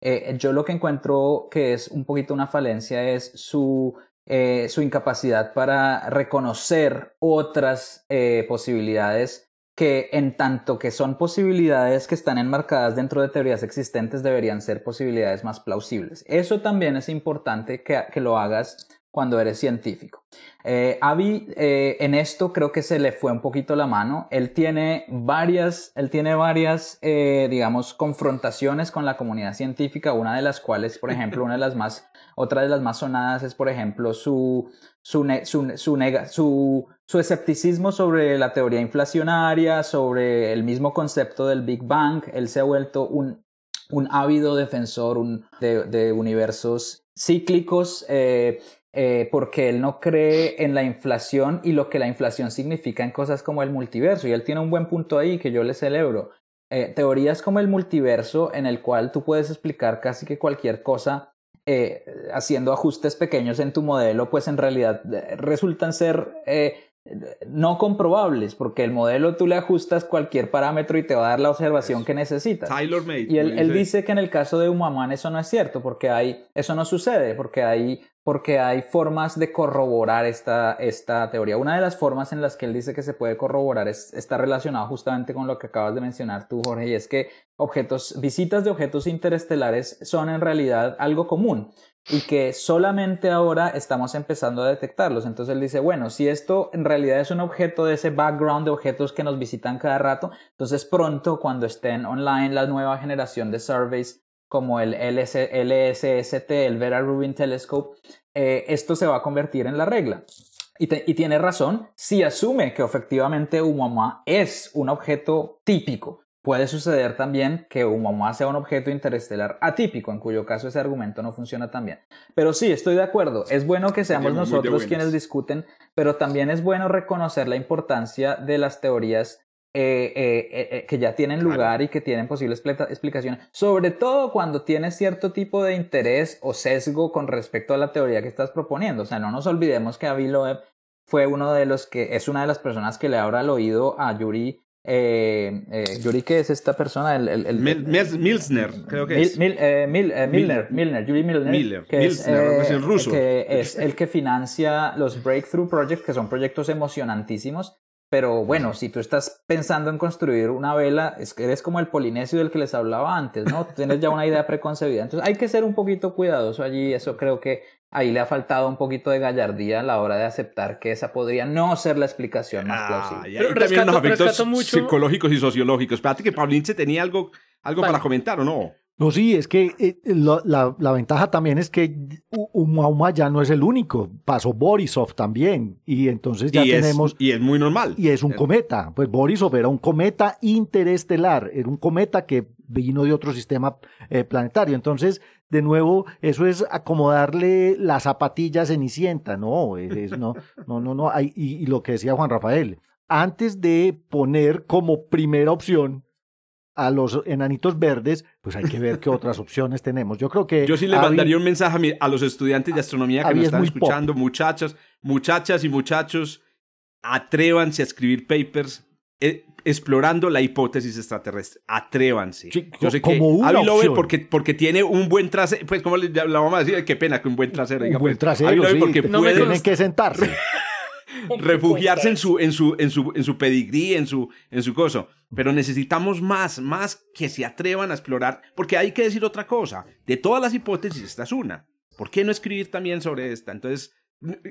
Eh, yo lo que encuentro que es un poquito una falencia es su, eh, su incapacidad para reconocer otras eh, posibilidades que en tanto que son posibilidades que están enmarcadas dentro de teorías existentes deberían ser posibilidades más plausibles. Eso también es importante que, que lo hagas cuando eres científico. Eh, Avi, eh, en esto creo que se le fue un poquito la mano. Él tiene varias, él tiene varias, eh, digamos, confrontaciones con la comunidad científica, una de las cuales, por ejemplo, una de las más, otra de las más sonadas es, por ejemplo, su, su, su, su, su, su escepticismo sobre la teoría inflacionaria, sobre el mismo concepto del Big Bang. Él se ha vuelto un, un ávido defensor un- de, de universos cíclicos, eh, eh, porque él no cree en la inflación y lo que la inflación significa en cosas como el multiverso. Y él tiene un buen punto ahí que yo le celebro. Eh, teorías como el multiverso, en el cual tú puedes explicar casi que cualquier cosa eh, haciendo ajustes pequeños en tu modelo, pues en realidad resultan ser no comprobables, porque el modelo tú le ajustas cualquier parámetro y te va a dar la observación que necesitas. Taylor Made. Y él dice que en el caso de Humaman eso no es cierto, porque hay, eso no sucede, porque hay, porque hay formas de corroborar esta, esta teoría. Una de las formas en las que él dice que se puede corroborar es, está relacionado justamente con lo que acabas de mencionar tú, Jorge, y es que visitas de objetos interestelares son en realidad algo común y que solamente ahora estamos empezando a detectarlos. Entonces él dice, bueno, si esto en realidad es un objeto de ese background de objetos que nos visitan cada rato, entonces pronto cuando estén online la nueva generación de surveys como el LS LSST, el Vera Rubin Telescope, eh, esto se va a convertir en la regla. Y, te- y tiene razón si asume que efectivamente Umama es un objeto típico. Puede suceder también que Umama sea un objeto interestelar atípico, en cuyo caso ese argumento no funciona tan bien. Pero sí, estoy de acuerdo. Es bueno que seamos nosotros quienes discuten, pero también es bueno reconocer la importancia de las teorías eh, eh, eh, eh, que ya tienen Claro. lugar y que tienen posibles explicaciones, sobre todo cuando tienes cierto tipo de interés o sesgo con respecto a la teoría que estás proponiendo. O sea, no nos olvidemos que Avi Loeb fue uno de los que es una de las personas que le abra el oído a Yuri. Eh, eh, Yuri, ¿qué es esta persona? El, el, el- Mil- Mils- Milsner, creo que es. Mil- Mil- Milner, Milner, Yuri Milner, Miller, que, Milsner, es el ruso. que es el que financia los Breakthrough Projects, que son proyectos emocionantísimos. Pero bueno, si tú estás pensando en construir una vela, es que eres como el polinesio del que les hablaba antes, ¿no? Tienes ya una idea preconcebida. Entonces hay que ser un poquito cuidadoso allí. Eso creo que ahí le ha faltado un poquito de gallardía a la hora de aceptar que esa podría no ser la explicación más Ah, plausible. y Pero también rescato- efectos rescato mucho- psicológicos y sociológicos. Espérate que Pablinche tenía algo, algo Vale. para comentar, ¿o no? No, sí, es que eh, la, la ventaja también es que U- Umuama ya no es el único, pasó Borisov también, y entonces ya y, tenemos, es, y es muy normal. y es un Eh, cometa, pues Borisov era un cometa interestelar, era un cometa que vino de otro sistema eh, planetario, entonces, de nuevo, eso es acomodarle la zapatilla cenicienta, no, es- es- no, no, no, no, hay- y, y lo que decía Juan Rafael, antes de poner como primera opción a los enanitos verdes, pues hay que ver qué otras opciones tenemos. Yo creo que Yo sí le Avi- mandaría un mensaje a, mi- a los estudiantes de astronomía que Avi nos es están pop. escuchando, muchachas, muchachas y muchachos, atrévanse a escribir papers eh, explorando la hipótesis extraterrestre. Atrévanse. Sí, Yo sé como que una lo ve porque, porque tiene un buen trasero, pues como le, la vamos a decir, qué pena que un buen trasero. un buen trasero, sí, porque que No puede tienen que sentarse. refugiarse en su, en su, en su, en su pedigrí, en su, en su coso. Pero necesitamos más, más que se atrevan a explorar, porque hay que decir otra cosa. De todas las hipótesis, esta es una. ¿Por qué no escribir también sobre esta? Entonces,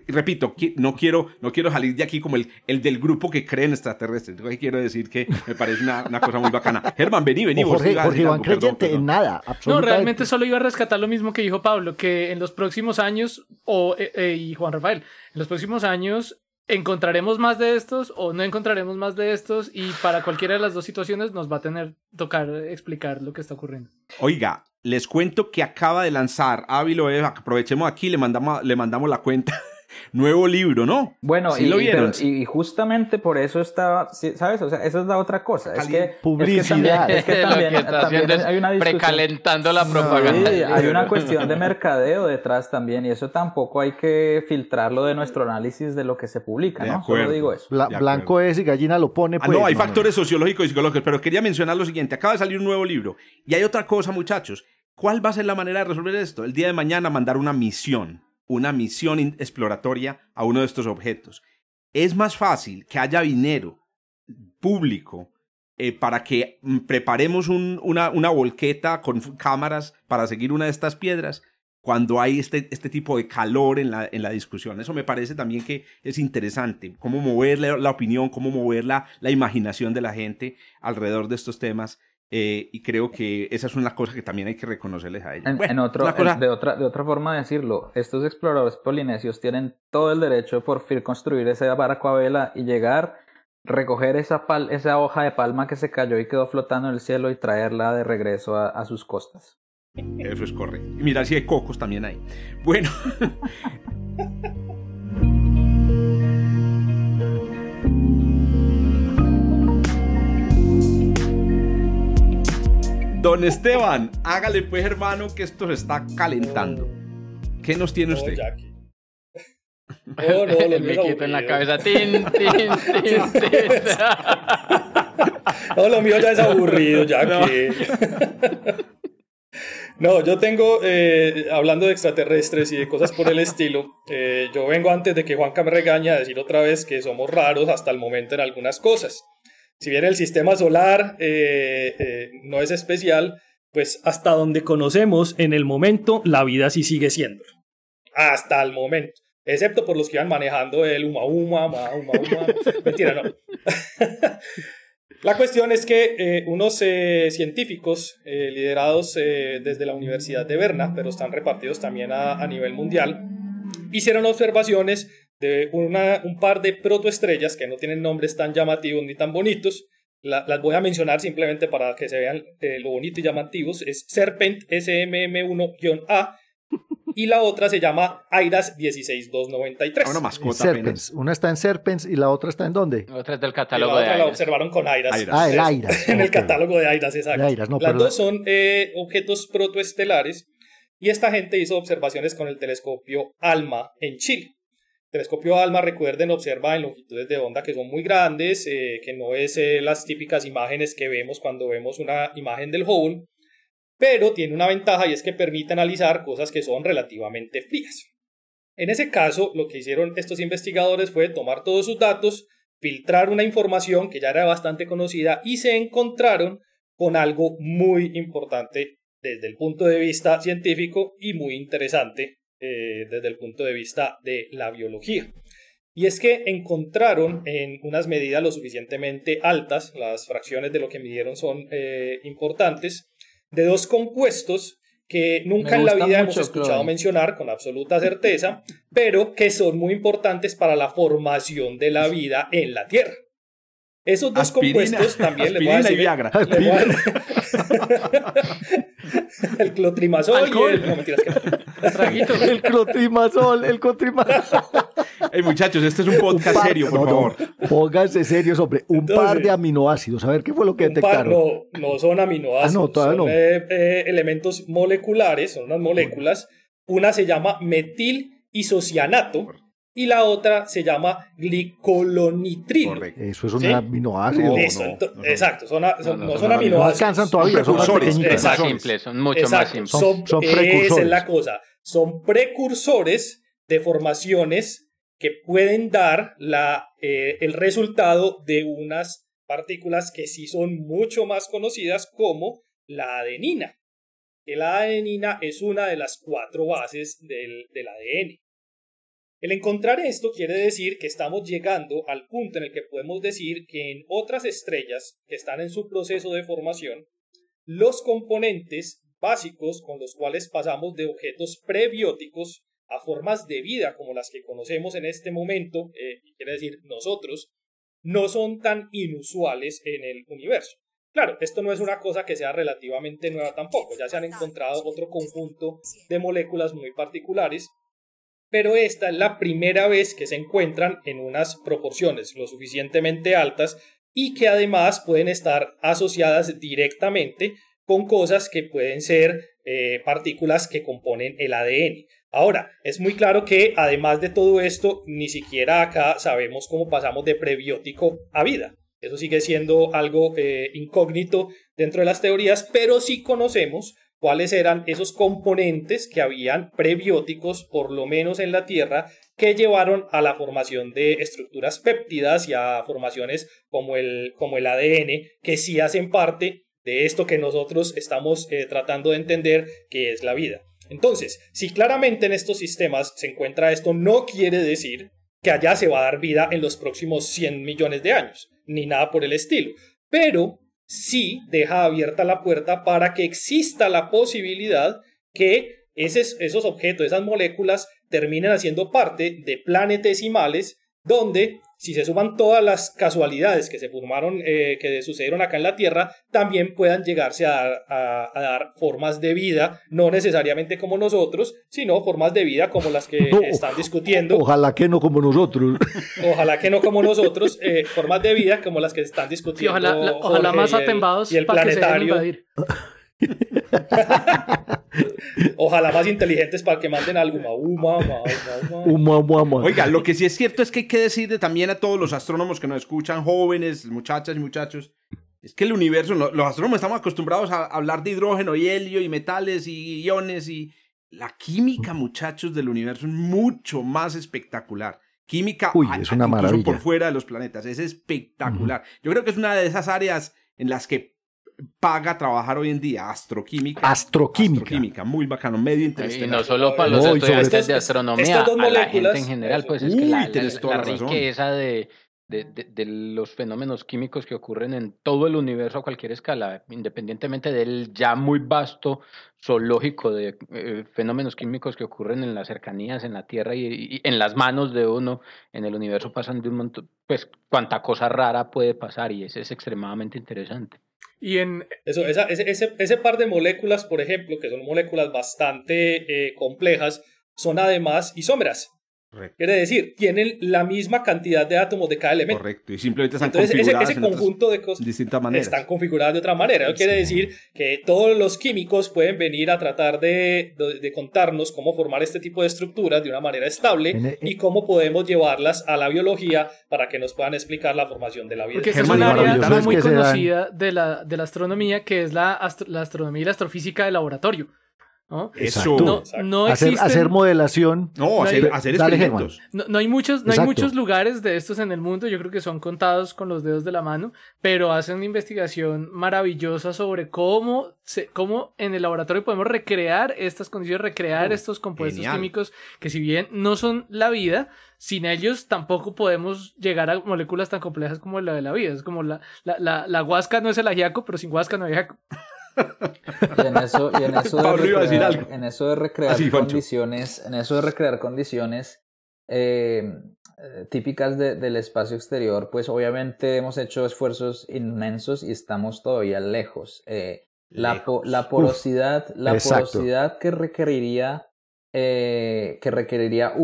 repito, no quiero, no quiero salir de aquí como el, el del grupo que cree en extraterrestres. Quiero decir que me parece una, una cosa muy bacana. Germán, vení, vení. Jorge, Jorge Iván creyente en nada, No, realmente solo iba a rescatar lo mismo que dijo Pablo, que en los próximos años, o, eh, eh, y Juan Rafael, en los próximos años encontraremos más de estos o no encontraremos más de estos y para cualquiera de las dos situaciones nos va a tener tocar explicar lo que está ocurriendo. Oiga, les cuento que acaba de lanzar Ávilo, aprovechemos aquí, le mandamos, le mandamos la cuenta nuevo libro, ¿no? Bueno, y, lo vieron? y, justamente por eso estaba, ¿sabes? O sea, esa es la otra cosa. Es que, Publicidad. Es que también, hay una discusión. Precalentando la propaganda. Sí, hay una cuestión de mercadeo detrás también, y eso tampoco hay que filtrarlo de nuestro análisis de lo que se publica, ¿no? Solo digo eso. blanco es y gallina lo pone. Ah, no, pues. hay factores sociológicos y psicológicos, pero quería mencionar lo siguiente. Acaba de salir un nuevo libro. Y hay otra cosa, muchachos. ¿Cuál va a ser la manera de resolver esto? El día de mañana mandar una misión una misión exploratoria a uno de estos objetos. Es más fácil que haya dinero público eh, para que mm, preparemos una, una, volqueta con cámaras para seguir una de estas piedras cuando hay este, este tipo de calor en la, en la discusión. Eso me parece también que es interesante, cómo mover la, opinión, cómo mover la, la imaginación de la gente alrededor de estos temas eh, y creo que esa es una cosa que también hay que reconocerles a ellos. En, otro, de, otra, de otra forma de decirlo, estos exploradores polinesios tienen todo el derecho por fin construir ese barco a vela y llegar, recoger esa, pal, esa hoja de palma que se cayó y quedó flotando en el cielo y traerla de regreso a, a sus costas. Eso es correcto. Y mirar si hay cocos también ahí. Bueno. Don Esteban, hágale pues hermano que esto se está calentando. ¿Qué nos tiene usted? No, no, el miquito en la cabeza. Tin, tin, tin, no, lo mío ya es aburrido, Jackie. No, yo tengo, eh, hablando de extraterrestres y de cosas por el estilo, eh, yo vengo antes de que Juanca me regañe a decir otra vez que somos raros hasta el momento en algunas cosas si bien el sistema solar eh, eh, no es especial, pues hasta donde conocemos en el momento, la vida sí sigue siendo. Hasta el momento. Excepto por los que iban manejando el uma uma, uma, uma, uma. Mentira, no. la cuestión es que eh, unos científicos liderados desde la Universidad de Berna, pero están repartidos también a, a nivel mundial, hicieron observaciones de una, un par de protoestrellas que no tienen nombres tan llamativos ni tan bonitos. las voy a mencionar simplemente para que se vean eh, lo bonito y llamativos. Es Serpent SMM1-A y la otra se llama Airas 16293. Una mascota Serpens. Una está en Serpens y la otra está en dónde? La otra es del catálogo la otra la observaron con Airas. Ah, el Airas. en el catálogo de Airas, exacto. Las dos son eh, objetos protoestelares y esta gente hizo observaciones con el telescopio ALMA en Chile telescopio ALMA, recuerden, observa en longitudes de onda que son muy grandes, eh, que no es eh, las típicas imágenes que vemos cuando vemos una imagen del Hubble, pero tiene una ventaja y es que permite analizar cosas que son relativamente frías. En ese caso, lo que hicieron estos investigadores fue tomar todos sus datos, filtrar una información que ya era bastante conocida y se encontraron con algo muy importante desde el punto de vista científico y muy interesante eh, desde el punto de vista de la biología. Y es que encontraron en unas medidas lo suficientemente altas, las fracciones de lo que midieron son eh, importantes, de dos compuestos que nunca en la vida hemos escuchado mencionar con absoluta certeza, pero que son muy importantes para la formación de la vida en la Tierra. Esos dos compuestos también le voy a decir. Viagra. el clotrimazol y el. No, mentiras que El clotrimazol, el clotrimazol. Hey, muchachos, este es un podcast serio, por favor. Pónganse serios, hombre. Un par de aminoácidos. A ver, ¿qué fue lo que detectaron? no, no son aminoácidos. Ah, no, todavía son, no. Eh, eh, elementos moleculares, son unas moléculas. Una se llama metil isocianato y la otra se llama glicolonitril. Eso es un aminoácido. exacto, son, no, son aminoácidos. No alcanzan todavía, son, precursores. Son más simples, son mucho más simples. Son, precursores. Esa es la cosa. Son precursores de formaciones que pueden dar la, eh, el resultado de unas partículas que sí son mucho más conocidas como la adenina. La adenina es una de las cuatro bases del, del ADN. El encontrar esto quiere decir que estamos llegando al punto en el que podemos decir que en otras estrellas que están en su proceso de formación, los componentes básicos con los cuales pasamos de objetos prebióticos a formas de vida como las que conocemos en este momento, eh, quiere decir nosotros, no son tan inusuales en el universo. Claro, esto no es una cosa que sea relativamente nueva tampoco, ya se han encontrado otro conjunto de moléculas muy particulares, pero esta es la primera vez que se encuentran en unas proporciones lo suficientemente altas y que además pueden estar asociadas directamente con cosas que pueden ser eh, partículas que componen el ADN. Ahora, es muy claro que además de todo esto, ni siquiera acá sabemos cómo pasamos de prebiótico a vida. Eso sigue siendo algo eh, incógnito dentro de las teorías, pero sí conocemos cuáles eran esos componentes que habían prebióticos, por lo menos en la Tierra, que llevaron a la formación de estructuras péptidas y a formaciones como el, como el ADN, que sí hacen parte de esto que nosotros estamos eh, tratando de entender que es la vida. Entonces, si claramente en estos sistemas se encuentra esto, no quiere decir que allá se va a dar vida en los próximos 100 millones de años, ni nada por el estilo. Pero sí deja abierta la puerta para que exista la posibilidad que esos objetos, esas moléculas, terminen haciendo parte de planetesimales donde si se suman todas las casualidades que se formaron, eh, que sucedieron acá en la Tierra, también puedan llegarse a dar, formas de vida, no necesariamente como nosotros, sino formas de vida como las que están discutiendo. Ojalá que no como nosotros. Ojalá que no como nosotros, eh, formas de vida como las que están discutiendo. ojalá, más atembados y el planetario. Ojalá más inteligentes para que manden algo. Oiga, lo que sí es cierto es que hay que decirle también a todos los astrónomos que nos escuchan, jóvenes, muchachas y muchachos, es que el universo, los astrónomos estamos acostumbrados a hablar de hidrógeno y helio y metales y iones y la química, muchachos, del universo es mucho más espectacular. Química es una maravilla. por fuera de los planetas, es espectacular. Yo creo que es una de esas áreas en las que paga trabajar hoy en día, astroquímica. Astroquímica. Astroquímica, muy bacano, medio interesante. Y no solo para los estudiantes de astronomía, a la gente en general, pues es que la, riqueza de, de, de, los fenómenos químicos que ocurren en todo el universo a cualquier escala, independientemente del ya muy vasto zoológico de eh, fenómenos químicos que ocurren en las cercanías, en la Tierra y, en las manos de uno, en el universo pasan de un montón, pues cuánta cosa rara puede pasar y eso es extremadamente interesante. Y en... Eso, esa, ese, ese, par de moléculas, por ejemplo, que son moléculas bastante eh, complejas, son además isómeras. Quiere decir, tienen la misma cantidad de átomos de cada elemento. Correcto, y simplemente están Entonces, configuradas ese, conjunto de cosas distintas maneras. están configuradas de otra manera. Eso quiere decir que todos los químicos pueden venir a tratar de, de, contarnos cómo formar este tipo de estructuras de una manera estable e- y cómo podemos llevarlas a la biología para que nos puedan explicar la formación de la vida. Porque es una área muy conocida de la, de la astronomía, que es la, la astronomía y la astrofísica de laboratorio. ¿No? Eso. No, hacer, hacer, modelación. No, hacer, hacer experimentos. No, hay muchos, no hay muchos lugares de estos en el mundo, yo creo que son contados con los dedos de la mano, pero hacen una investigación maravillosa sobre cómo, se, cómo en el laboratorio podemos recrear estas condiciones, recrear oh, estos compuestos químicos que si bien no son la vida, sin ellos tampoco podemos llegar a moléculas tan complejas como la de la vida. Es como la, la, la, la huasca no es el ajiaco, pero sin huasca no hay ajiaco. Y en eso, y en eso de recrear, en eso de recrear condiciones, en eso de recrear condiciones eh, típicas del espacio exterior, pues obviamente hemos hecho esfuerzos inmensos y estamos todavía lejos. Eh, la, la, porosidad, la porosidad que requeriría eh, que requeriría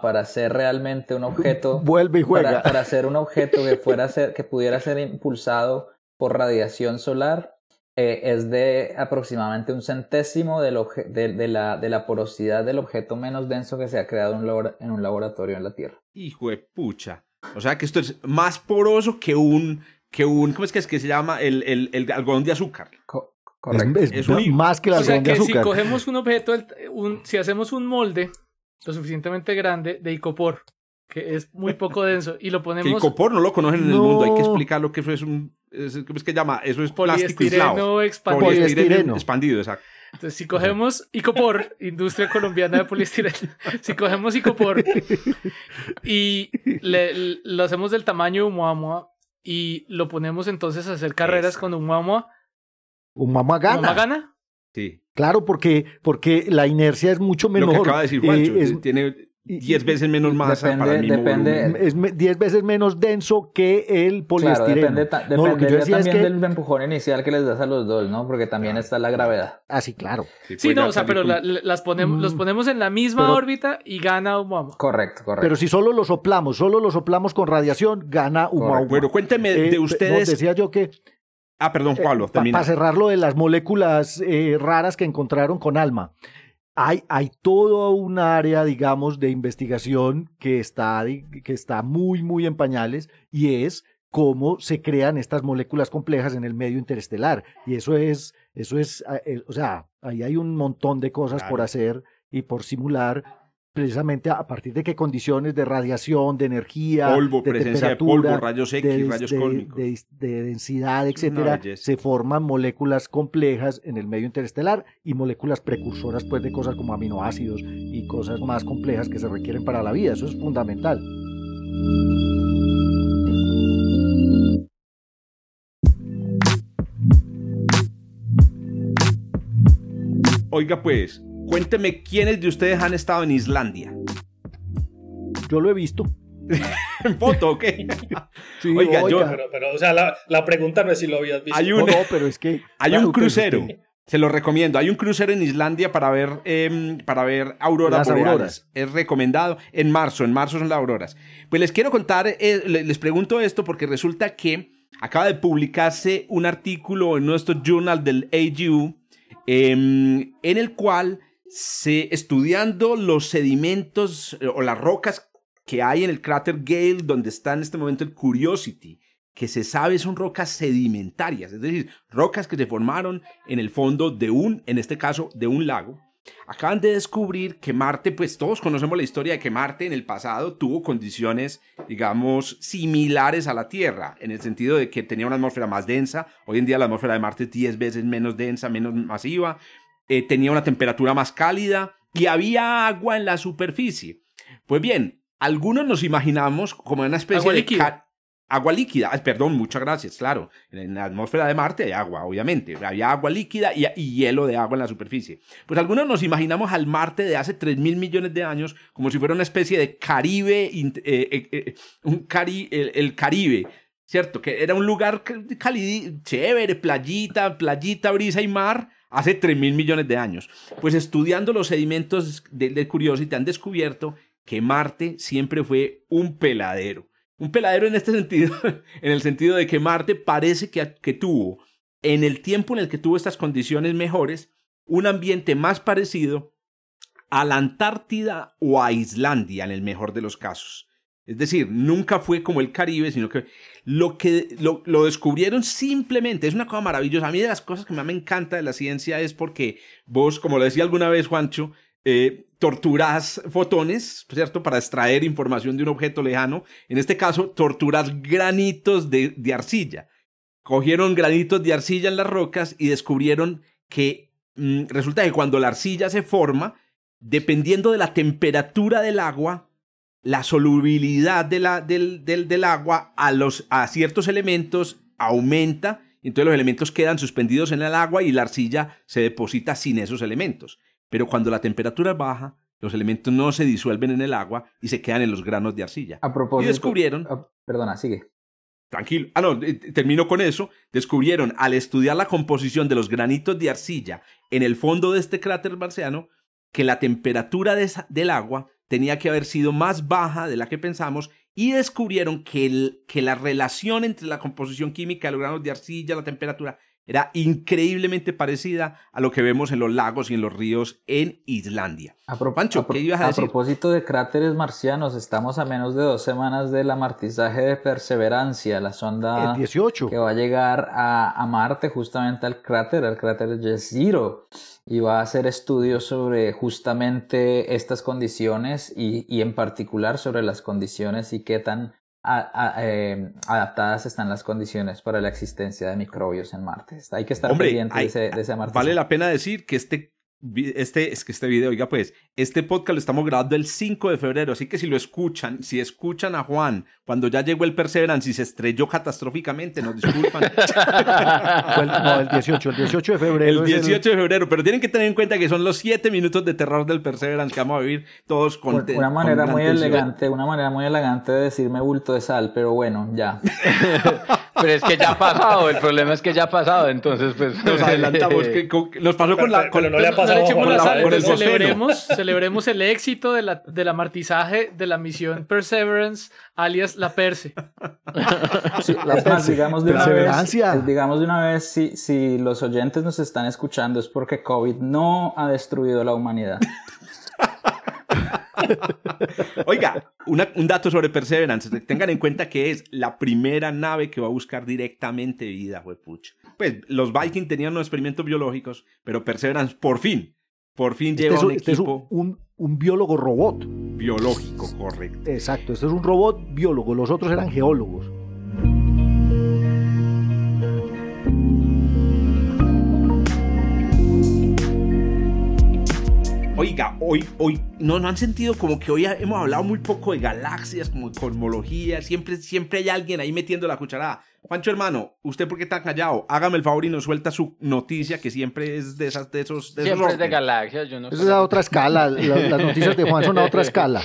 para ser realmente un objeto. Vuelve y juega. Para, ser un objeto que, fuera ser, que pudiera ser impulsado por radiación solar, eh, es de aproximadamente un centésimo de, de, la, de, la, porosidad del objeto menos denso que se ha creado en un, laboratorio en la Tierra. Hijo de pucha. O sea que esto es más poroso que un, que un ¿cómo es que, es que se llama? El, el, el algodón de azúcar. correcto. Es, más que el algodón de azúcar. Si cogemos un objeto, un, si hacemos un molde lo suficientemente grande de icopor, que es muy poco denso, y lo ponemos... Que icopor no lo conocen en el mundo, hay que explicar lo que eso es un ¿Cómo es que llama? Eso es plástico aislado. expandido. Poliestireno expandido, exacto. Entonces, si cogemos Icopor, industria colombiana de poliestireno, si cogemos Icopor y lo hacemos del tamaño de Umuamua y lo ponemos entonces a hacer carreras con Umuamua, Umuamua gana. ¿Umuamua gana? Sí. Claro, porque, porque la inercia es mucho menor. Lo que acaba de decir Juancho, eh, tiene 10 veces menos masa depende, para el mismo depende, Es 10 veces menos denso que el poliestireno. Claro, depende, no, lo que yo decía también es que... del empujón inicial que les das a los dos, ¿no? Porque también está la gravedad. Ah, sí, claro. Sí, no, o sea, pero la, las ponemos, los mm. ponemos en la misma órbita y gana Umuama. Correcto, correcto. Pero si solo lo soplamos, solo lo soplamos con radiación, gana Umuama. Bueno, cuénteme de eh, ustedes. decía yo que Ah, perdón, Juan, eh, Para cerrar lo de las moléculas eh, raras que encontraron con alma. Hay, hay todo un área, digamos, de investigación que está, que está muy, muy en pañales y es cómo se crean estas moléculas complejas en el medio interestelar. Y eso es, eso es, eh, o sea, ahí hay un montón de cosas por hacer y por simular precisamente a partir de qué condiciones de radiación, de energía, polvo, de presencia de polvo, rayos X, rayos cósmicos, de, densidad, etcétera, se forman moléculas complejas en el medio interestelar y moléculas precursoras pues de cosas como aminoácidos y cosas más complejas que se requieren para la vida. Eso es fundamental. Oiga pues, Cuénteme quiénes de ustedes han estado en Islandia. Yo lo he visto. ¿En foto o qué? oiga, yo. Pero, o sea, la, pregunta no es si lo habías visto. Hay un, no, pero es que. Hay un crucero. Se lo recomiendo. Hay un crucero en Islandia para ver, em, para ver auroras boreales. Es recomendado. En marzo, en marzo son las auroras. Pues les quiero contar, eh, les pregunto esto porque resulta que acaba de publicarse un artículo en nuestro journal del AGU em, en el cual se, estudiando los sedimentos eh, o las rocas que hay en el cráter Gale, donde está en este momento el Curiosity, que se sabe son rocas sedimentarias, es decir, rocas que se formaron en el fondo de un, en este caso, de un lago. Acaban de descubrir que Marte, pues todos conocemos la historia de que Marte en el pasado tuvo condiciones, digamos, similares a la Tierra, en el sentido de que tenía una atmósfera más densa. Hoy en día la atmósfera de Marte es 10 veces menos densa, menos masiva, eh, tenía una temperatura más cálida y había agua en la superficie. Pues bien, algunos nos imaginamos como una especie agua de... Líquida. Agua líquida, perdón, muchas gracias, claro. En la atmósfera de Marte hay agua, obviamente. Había agua líquida y, hielo de agua en la superficie. Pues algunos nos imaginamos al Marte de hace 3 mil millones de años como si fuera una especie de Caribe, eh, eh, un cari el, Caribe, ¿cierto? Que era un lugar chévere, playita, playita, brisa y mar, hace 3 mil millones de años. Pues estudiando los sedimentos de, Curiosity han descubierto que Marte siempre fue un peladero. Un peladero en este sentido, en el sentido de que Marte parece que, que tuvo, en el tiempo en el que tuvo estas condiciones mejores, un ambiente más parecido a la Antártida o a Islandia en el mejor de los casos. Es decir, nunca fue como el Caribe, sino que lo que lo, descubrieron simplemente, es una cosa maravillosa. A mí de las cosas que más me encanta de la ciencia es porque vos, como lo decía alguna vez Juancho, eh, torturas fotones, ¿cierto? Para extraer información de un objeto lejano. En este caso, torturas granitos de, de arcilla. Cogieron granitos de arcilla en las rocas y descubrieron que mm, resulta que cuando la arcilla se forma, dependiendo de la temperatura del agua, la solubilidad de la, del, del, agua a, los, a ciertos elementos aumenta, y entonces los elementos quedan suspendidos en el agua y la arcilla se deposita sin esos elementos. Pero cuando la temperatura baja, los elementos no se disuelven en el agua y se quedan en los granos de arcilla. A propósito, y descubrieron... perdona, sigue. Tranquilo. Ah, no, eh, termino con eso. Descubrieron, al estudiar la composición de los granitos de arcilla en el fondo de este cráter marciano, que la temperatura del agua tenía que haber sido más baja de la que pensamos y descubrieron que, el, que la relación entre la composición química los granos de arcilla, la temperatura, era increíblemente parecida a lo que vemos en los lagos y en los ríos en Islandia. A, ¿qué ibas a, a propósito de cráteres marcianos, estamos a menos de dos semanas del amartizaje de Perseverancia, la sonda 18. que va a llegar a, a Marte, justamente al cráter, al cráter Jezero y va a hacer estudios sobre justamente estas condiciones y, y, en particular sobre las condiciones y qué tan eh, adaptadas están las condiciones para la existencia de microbios en Marte. Hay que estar pendiente de, ese, de ese Marte. Vale la pena decir que este este, es que este video, oiga pues, este podcast lo estamos grabando el 5 de febrero, así que si lo escuchan, si escuchan a Juan cuando ya llegó el Perseverance y se estrelló catastróficamente, nos disculpan. no, el 18, el 18 de febrero. El 18 de febrero, pero tienen que tener en cuenta que son los 7 minutos de terror del Perseverance que vamos a vivir todos contentos. Una manera muy elegante, una manera muy elegante de decirme bulto de sal, pero bueno, ya. pero es que ya ha pasado, el problema es que ya ha pasado, entonces pues... Nos adelantamos, que, nos pasó con la... Con, no le ha pasado el celebremos, celebremos el éxito de la, del amartizaje de la misión Perseverance, alias la Perse. la digamos de una vez, eh, digamos de una vez, si, si los oyentes nos están escuchando es porque COVID no ha destruido la humanidad. Oiga, un dato sobre Perseverance. Tengan en cuenta que es la primera nave que va a buscar directamente vida, pucha. Pues los Vikings tenían unos experimentos biológicos, pero Perseverance por fin, por fin este lleva un este equipo. un, un, biólogo robot. Biológico, correcto. Exacto, este es un robot biólogo, los otros eran geólogos. Oiga, hoy, hoy, no, no han sentido como que hoy hemos hablado muy poco de galaxias, como de cosmología, siempre, siempre hay alguien ahí metiendo la cucharada. Juancho, hermano, ¿usted por qué está callado? Hágame el favor y nos suelta su noticia, que siempre es de, esas, de esos... De siempre es de galaxias, yo no Eso es a otra escala, las noticias de Juan son a otra escala.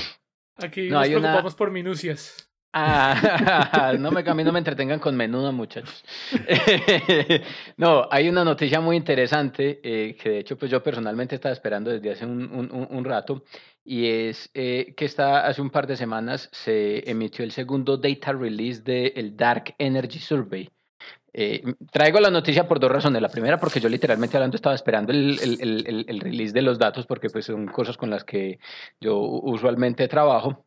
Aquí nos preocupamos por minucias. Ah, no, me, no me entretengan con menudo, muchachos. no, hay una noticia muy interesante eh, que de hecho pues yo personalmente estaba esperando desde hace un, rato y es eh, que está, hace un par de semanas se emitió el segundo data release del Dark Energy Survey. Eh, traigo la noticia por dos razones. La primera, porque yo literalmente hablando estaba esperando el, el, el, el, release de los datos, porque pues son cosas con las que yo usualmente trabajo.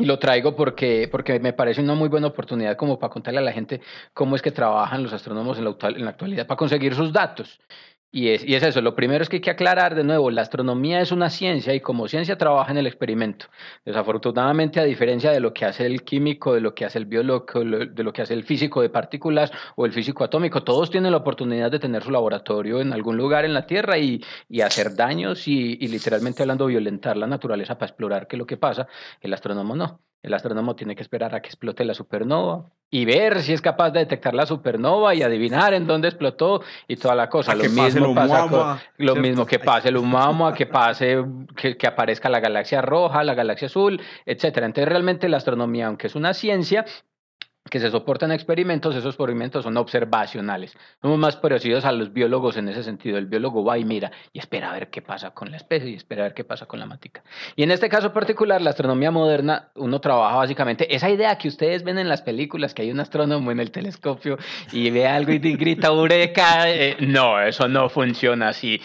Y lo traigo porque, porque me parece una muy buena oportunidad como para contarle a la gente cómo es que trabajan los astrónomos en la, en la actualidad para conseguir sus datos. Y es, y es eso, lo primero es que hay que aclarar de nuevo, la astronomía es una ciencia y como ciencia trabaja en el experimento. Desafortunadamente, a diferencia de lo que hace el químico, de lo que hace el biólogo, de lo que hace el físico de partículas o el físico atómico, todos tienen la oportunidad de tener su laboratorio en algún lugar en la Tierra y, y hacer daños y, y literalmente hablando violentar la naturaleza para explorar qué es lo que pasa. El astrónomo no. El astrónomo tiene que esperar a que explote la supernova y ver si es capaz de detectar la supernova y adivinar en dónde explotó y toda la cosa. Lo mismo pasa lo mismo que pase el Oumuamua, que pase que, que, aparezca la galaxia roja, la galaxia azul, etcétera. Entonces realmente la astronomía, aunque es una ciencia, que se soportan experimentos, esos experimentos son observacionales. Somos más parecidos a los biólogos en ese sentido. El biólogo va y mira y espera a ver qué pasa con la especie y espera a ver qué pasa con la matica. Y en este caso particular, la astronomía moderna, uno trabaja básicamente esa idea que ustedes ven en las películas, que hay un astrónomo en el telescopio y ve algo y grita eureka. Eh, no, eso no funciona así.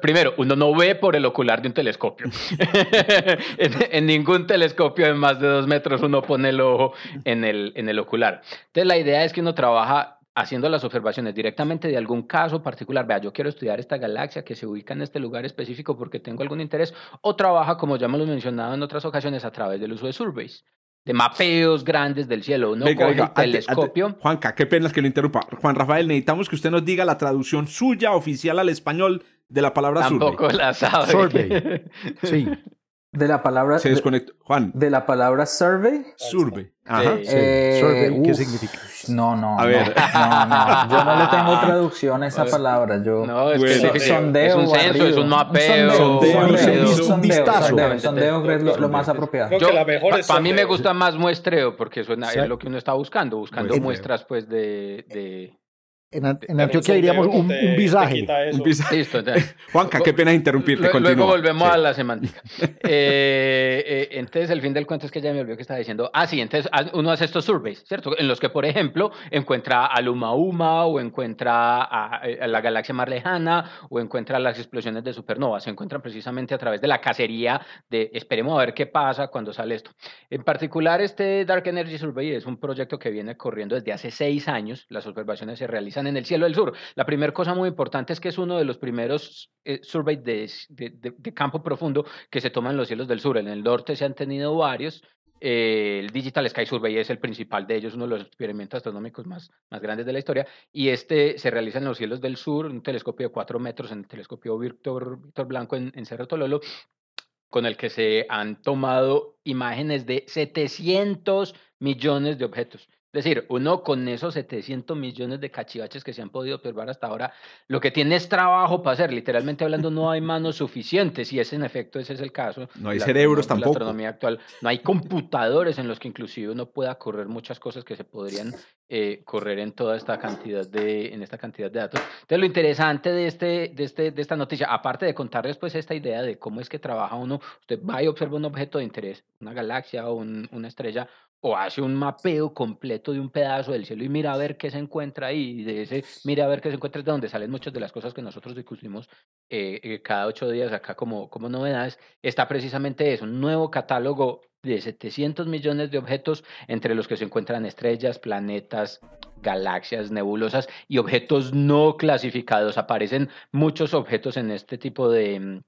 primero, uno no ve por el ocular de un telescopio. en, en, ningún telescopio de más de dos metros uno pone el ojo en el, en el ocular. Entonces la idea es que uno trabaja haciendo las observaciones directamente de algún caso particular. Vea, yo quiero estudiar esta galaxia que se ubica en este lugar específico porque tengo algún interés, o trabaja, como ya hemos mencionado en otras ocasiones, a través del uso de surveys de mapeos grandes del cielo. Uno coge el telescopio. Juanca, qué pena que lo interrumpa. Juan Rafael, necesitamos que usted nos diga la traducción suya oficial al español de la palabra Tampoco la sabe. Survey. Sí. De la palabra. Se desconectó. Juan. De la palabra survey. Survey. Ajá. Eh, survey, ¿qué significa? No, no. A ver. No, no, Yo no le tengo traducción a esa palabra. Yo. No, es que sondeo. Es un censo, es un mapeo. sondeo, un vistazo. Sondeo, es lo, más apropiado. Para mí me gusta más muestreo porque suena, es lo que uno está buscando. Buscando muestras, pues, de, de en, Antioquia diríamos un, visaje. Un visaje. Juanca, qué pena interrumpirte. Luego volvemos a la semántica. Eh, eh, entonces, el fin del cuento es que ya me olvidó que estaba diciendo. Ah, sí, entonces uno hace estos surveys, ¿cierto? En los que, por ejemplo, encuentra a Luma Uma o encuentra a, a, la galaxia más lejana o encuentra las explosiones de supernovas. Se encuentran precisamente a través de la cacería de esperemos a ver qué pasa cuando sale esto. En particular, este Dark Energy Survey es un proyecto que viene corriendo desde hace seis años. Las observaciones se realizan en el cielo del sur. La primera cosa muy importante es que es uno de los primeros eh, surveys de, de, campo profundo que se toman en los cielos del sur. En el norte se han tenido varios, Eh, el Digital Sky Survey es el principal de ellos, uno de los experimentos astronómicos más, más grandes de la historia. Y este se realiza en los cielos del sur, un telescopio de cuatro metros, en el telescopio Víctor, Víctor Blanco en, en Cerro Tololo, con el que se han tomado imágenes de 700 millones de objetos. Es decir, uno con esos 700 millones de cachivaches que se han podido observar hasta ahora, lo que tiene es trabajo para hacer. Literalmente hablando, no hay manos suficientes y ese en efecto ese es el caso. No hay cerebros tampoco. La astronomía actual. No hay computadores en los que inclusive uno pueda correr muchas cosas que se podrían eh, correr en toda esta cantidad de, en esta cantidad de datos. Entonces, lo interesante de, este, de, este, de esta noticia, aparte de contarles pues esta idea de cómo es que trabaja uno, usted va y observa un objeto de interés, una galaxia o una estrella, o hace un mapeo completo de un pedazo del cielo y mira a ver qué se encuentra ahí, y de ese mira a ver qué se encuentra de donde salen muchas de las cosas que nosotros discutimos eh, eh, cada ocho días acá como, como novedades, está precisamente eso, un nuevo catálogo de 700 millones de objetos entre los que se encuentran estrellas, planetas, galaxias, nebulosas y objetos no clasificados. Aparecen muchos objetos en este tipo de mm,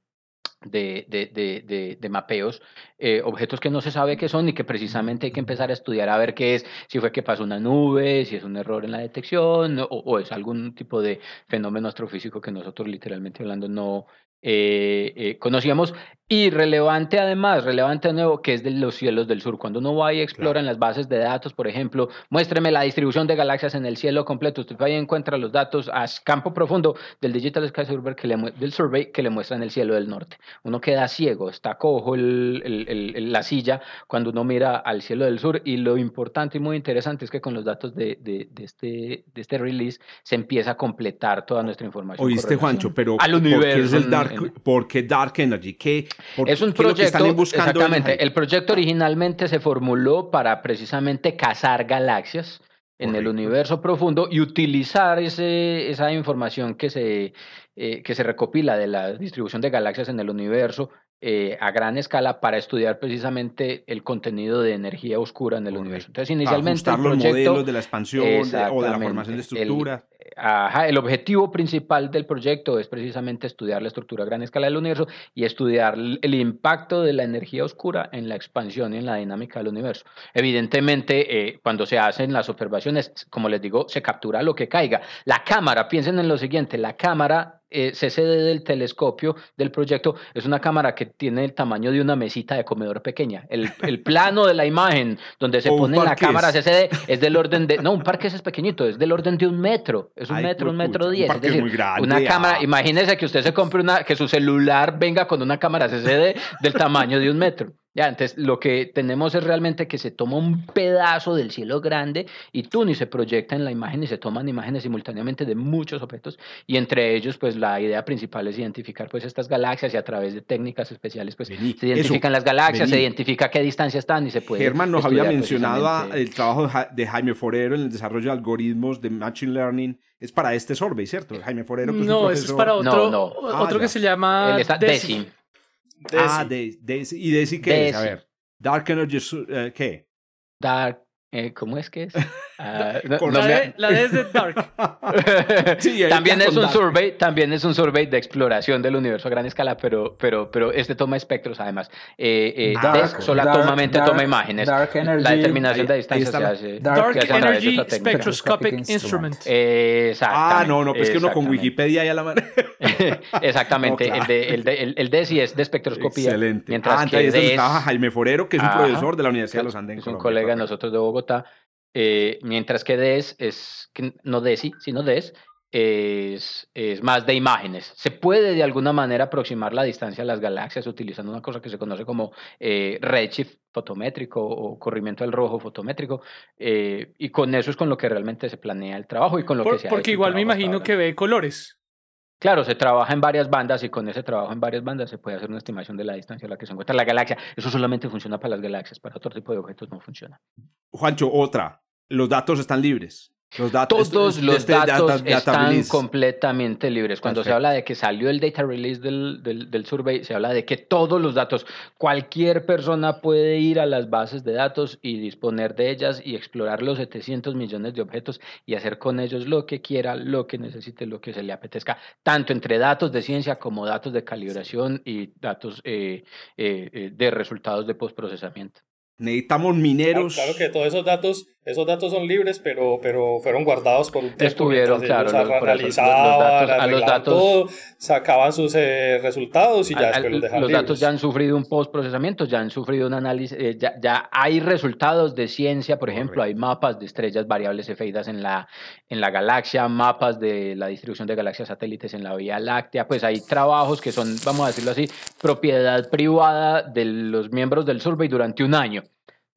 de, de, de, de mapeos, eh, objetos que no se sabe qué son y que precisamente hay que empezar a estudiar a ver qué es, si fue que pasó una nube, si es un error en la detección o, o es algún tipo de fenómeno astrofísico que nosotros literalmente hablando no, eh, eh, conocíamos y relevante además, relevante de nuevo, que es de los cielos del sur. Cuando uno va y explora en las bases de datos, por ejemplo, muéstreme la distribución de galaxias en el cielo completo. Usted va y encuentra los datos a campo profundo del Digital Sky Survey que le, del survey que le muestran el cielo del norte. Uno queda ciego, está cojo el, el, la silla cuando uno mira al cielo del sur. Y lo importante y muy interesante es que con los datos de, de, de este, de este release se empieza a completar toda nuestra información. Oíste, Juancho, pero al universo, es el dark, ¿por qué Dark Energy? ¿Qué, es un proyecto, exactamente. El proyecto originalmente se formuló para precisamente cazar galaxias en el universo profundo y utilizar ese, esa información que se, eh, que se recopila de la distribución de galaxias en el universo eh, a gran escala para estudiar precisamente el contenido de energía oscura en el universo. Entonces, inicialmente. el proyecto, los modelos de la expansión o de la formación de estructura. Ajá, el objetivo principal del proyecto es precisamente estudiar la estructura a gran escala del universo y estudiar el impacto de la energía oscura en la expansión y en la dinámica del universo. Evidentemente, eh, cuando se hacen las observaciones, como les digo, se captura lo que caiga. La cámara, piensen en lo siguiente, la cámara eh, CCD del telescopio del proyecto es una cámara que tiene el tamaño de una mesita de comedor pequeña. El, el plano de la imagen donde se pone la cámara CCD es del orden de... No, un parque es pequeñito, es del orden de un metro. Es un metro, un metro diez. es decir, una cámara... Ah. Imagínese que usted se compre una... que su celular venga con una cámara CCD del tamaño de un metro. Ya, entonces lo que tenemos es realmente que se toma un pedazo del cielo grande y tú ni se proyecta en la imagen y se toman imágenes simultáneamente de muchos objetos. Y entre ellos pues la idea principal es identificar pues estas galaxias y a través de técnicas especiales pues se identifican las galaxias, se identifica qué distancia están y se puede Germán nos había mencionado el trabajo de Jaime Forero en el desarrollo de algoritmos de Machine Learning es para este survey, ¿cierto? Jaime Forero. Pues, no, es para otro, otro ah, que se llama Desi. Ah, Daisy. ¿Y Daisy qué es? A ver. Dark Energy, uh, ¿qué? Dark eh, ¿Cómo es que es? Uh, no, la, de, la, de, es de Dark. sí, también es un Dark. survey, también es un survey de exploración del universo a gran escala, pero, pero, pero este toma espectros además. Eh, eh, Dark, solamente toma imágenes. Dark energy, la determinación de distancia se hace. Dark, Energy Spectroscopic Instrument. ah, no, no, pues que uno con Wikipedia ya la mano. exactamente. el, de, el, de, el, el DESI es de espectroscopía. Excelente. Mientras ah, que entonces trabaja Jaime Forero, que es un profesor de la Universidad de los Andes. Es un colega de nosotros de Bogotá eh, mientras que DES es, no DESI, sino DES, es, es, más de imágenes. Se puede de alguna manera aproximar la distancia a las galaxias utilizando una cosa que se conoce como eh, redshift fotométrico o corrimiento del rojo fotométrico eh, y con eso es con lo que realmente se planea el trabajo y con lo que se Porque igual me imagino que ve colores. Claro, se trabaja en varias bandas y con ese trabajo en varias bandas se puede hacer una estimación de la distancia a la que se encuentra la galaxia. Eso solamente funciona para las galaxias, para otro tipo de objetos no funciona. Juancho, otra. Los datos están libres. Los datos, Todos los este datos están completamente libres. Cuando se habla de que salió el data release del, del, del, survey, se habla de que todos los datos, cualquier persona puede ir a las bases de datos y disponer de ellas y explorar los 700 millones de objetos y hacer con ellos lo que quiera, lo que necesite, lo que se le apetezca, tanto entre datos de ciencia como datos de calibración y datos eh, eh, eh de resultados de postprocesamiento. Necesitamos mineros. Claro, que todos esos datos, esos datos son libres, pero, pero fueron guardados por un tiempo. Estuvieron, claro, los, datos, todo, sacaban sus eh, resultados y ya después los dejaban Los datos ya han sufrido un post-procesamiento, ya han sufrido un análisis, eh, ya, ya, hay resultados de ciencia, por ejemplo, hay mapas de estrellas variables efeidas en la, en la galaxia, mapas de la distribución de galaxias satélites en la Vía Láctea, pues hay trabajos que son, vamos a decirlo así, propiedad privada de los miembros del survey durante un año.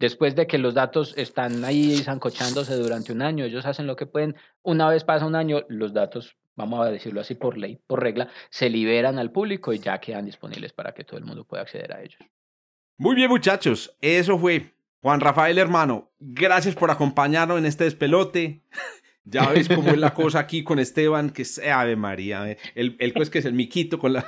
Después de que los datos están ahí zancochándose durante un año, ellos hacen lo que pueden. Una vez pasa un año, los datos, vamos a decirlo así por ley, por regla, se liberan al público y ya quedan disponibles para que todo el mundo pueda acceder a ellos. Muy bien, muchachos. Eso fue Juan Rafael, hermano. Gracias por acompañarnos en este despelote. Ya ves cómo es la cosa aquí con Esteban, que es Ave María. El, el pues que es el miquito con la.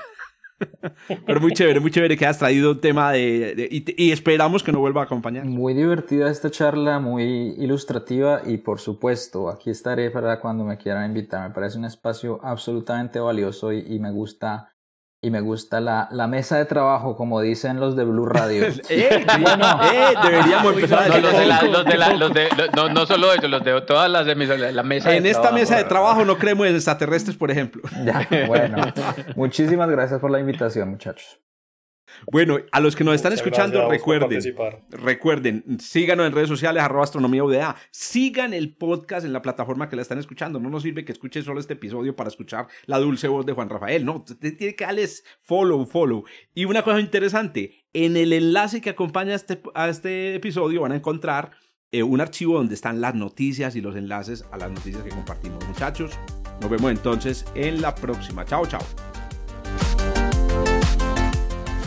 Pero muy chévere, muy chévere que has traído un tema de, y, esperamos que nos vuelva a acompañar. Muy divertida esta charla, muy ilustrativa y por supuesto aquí estaré para cuando me quieran invitar. Me parece un espacio absolutamente valioso y me gusta y me gusta la, la, mesa de trabajo, como dicen los de Blue Radio. eh, bueno, eh, deberíamos empezar no, los de la, los de la, los de, no, no, solo eso, los de todas las emisoras, la mesa En esta mesa de trabajo no creemos en extraterrestres, por ejemplo. Ya, bueno. Muchísimas gracias por la invitación, muchachos. Bueno, a los que nos están escuchando, recuerden, recuerden, síganos en redes sociales, arroba astronomía UDA, sigan el podcast en la plataforma que la están escuchando. No nos sirve que escuchen solo este episodio para escuchar la dulce voz de Juan Rafael, no, tiene que darles follow, follow. Y una cosa interesante, en el enlace que acompaña a este, a este episodio van a encontrar eh, un archivo donde están las noticias y los enlaces a las noticias que compartimos, muchachos. Nos vemos entonces en la próxima. Chao, chao.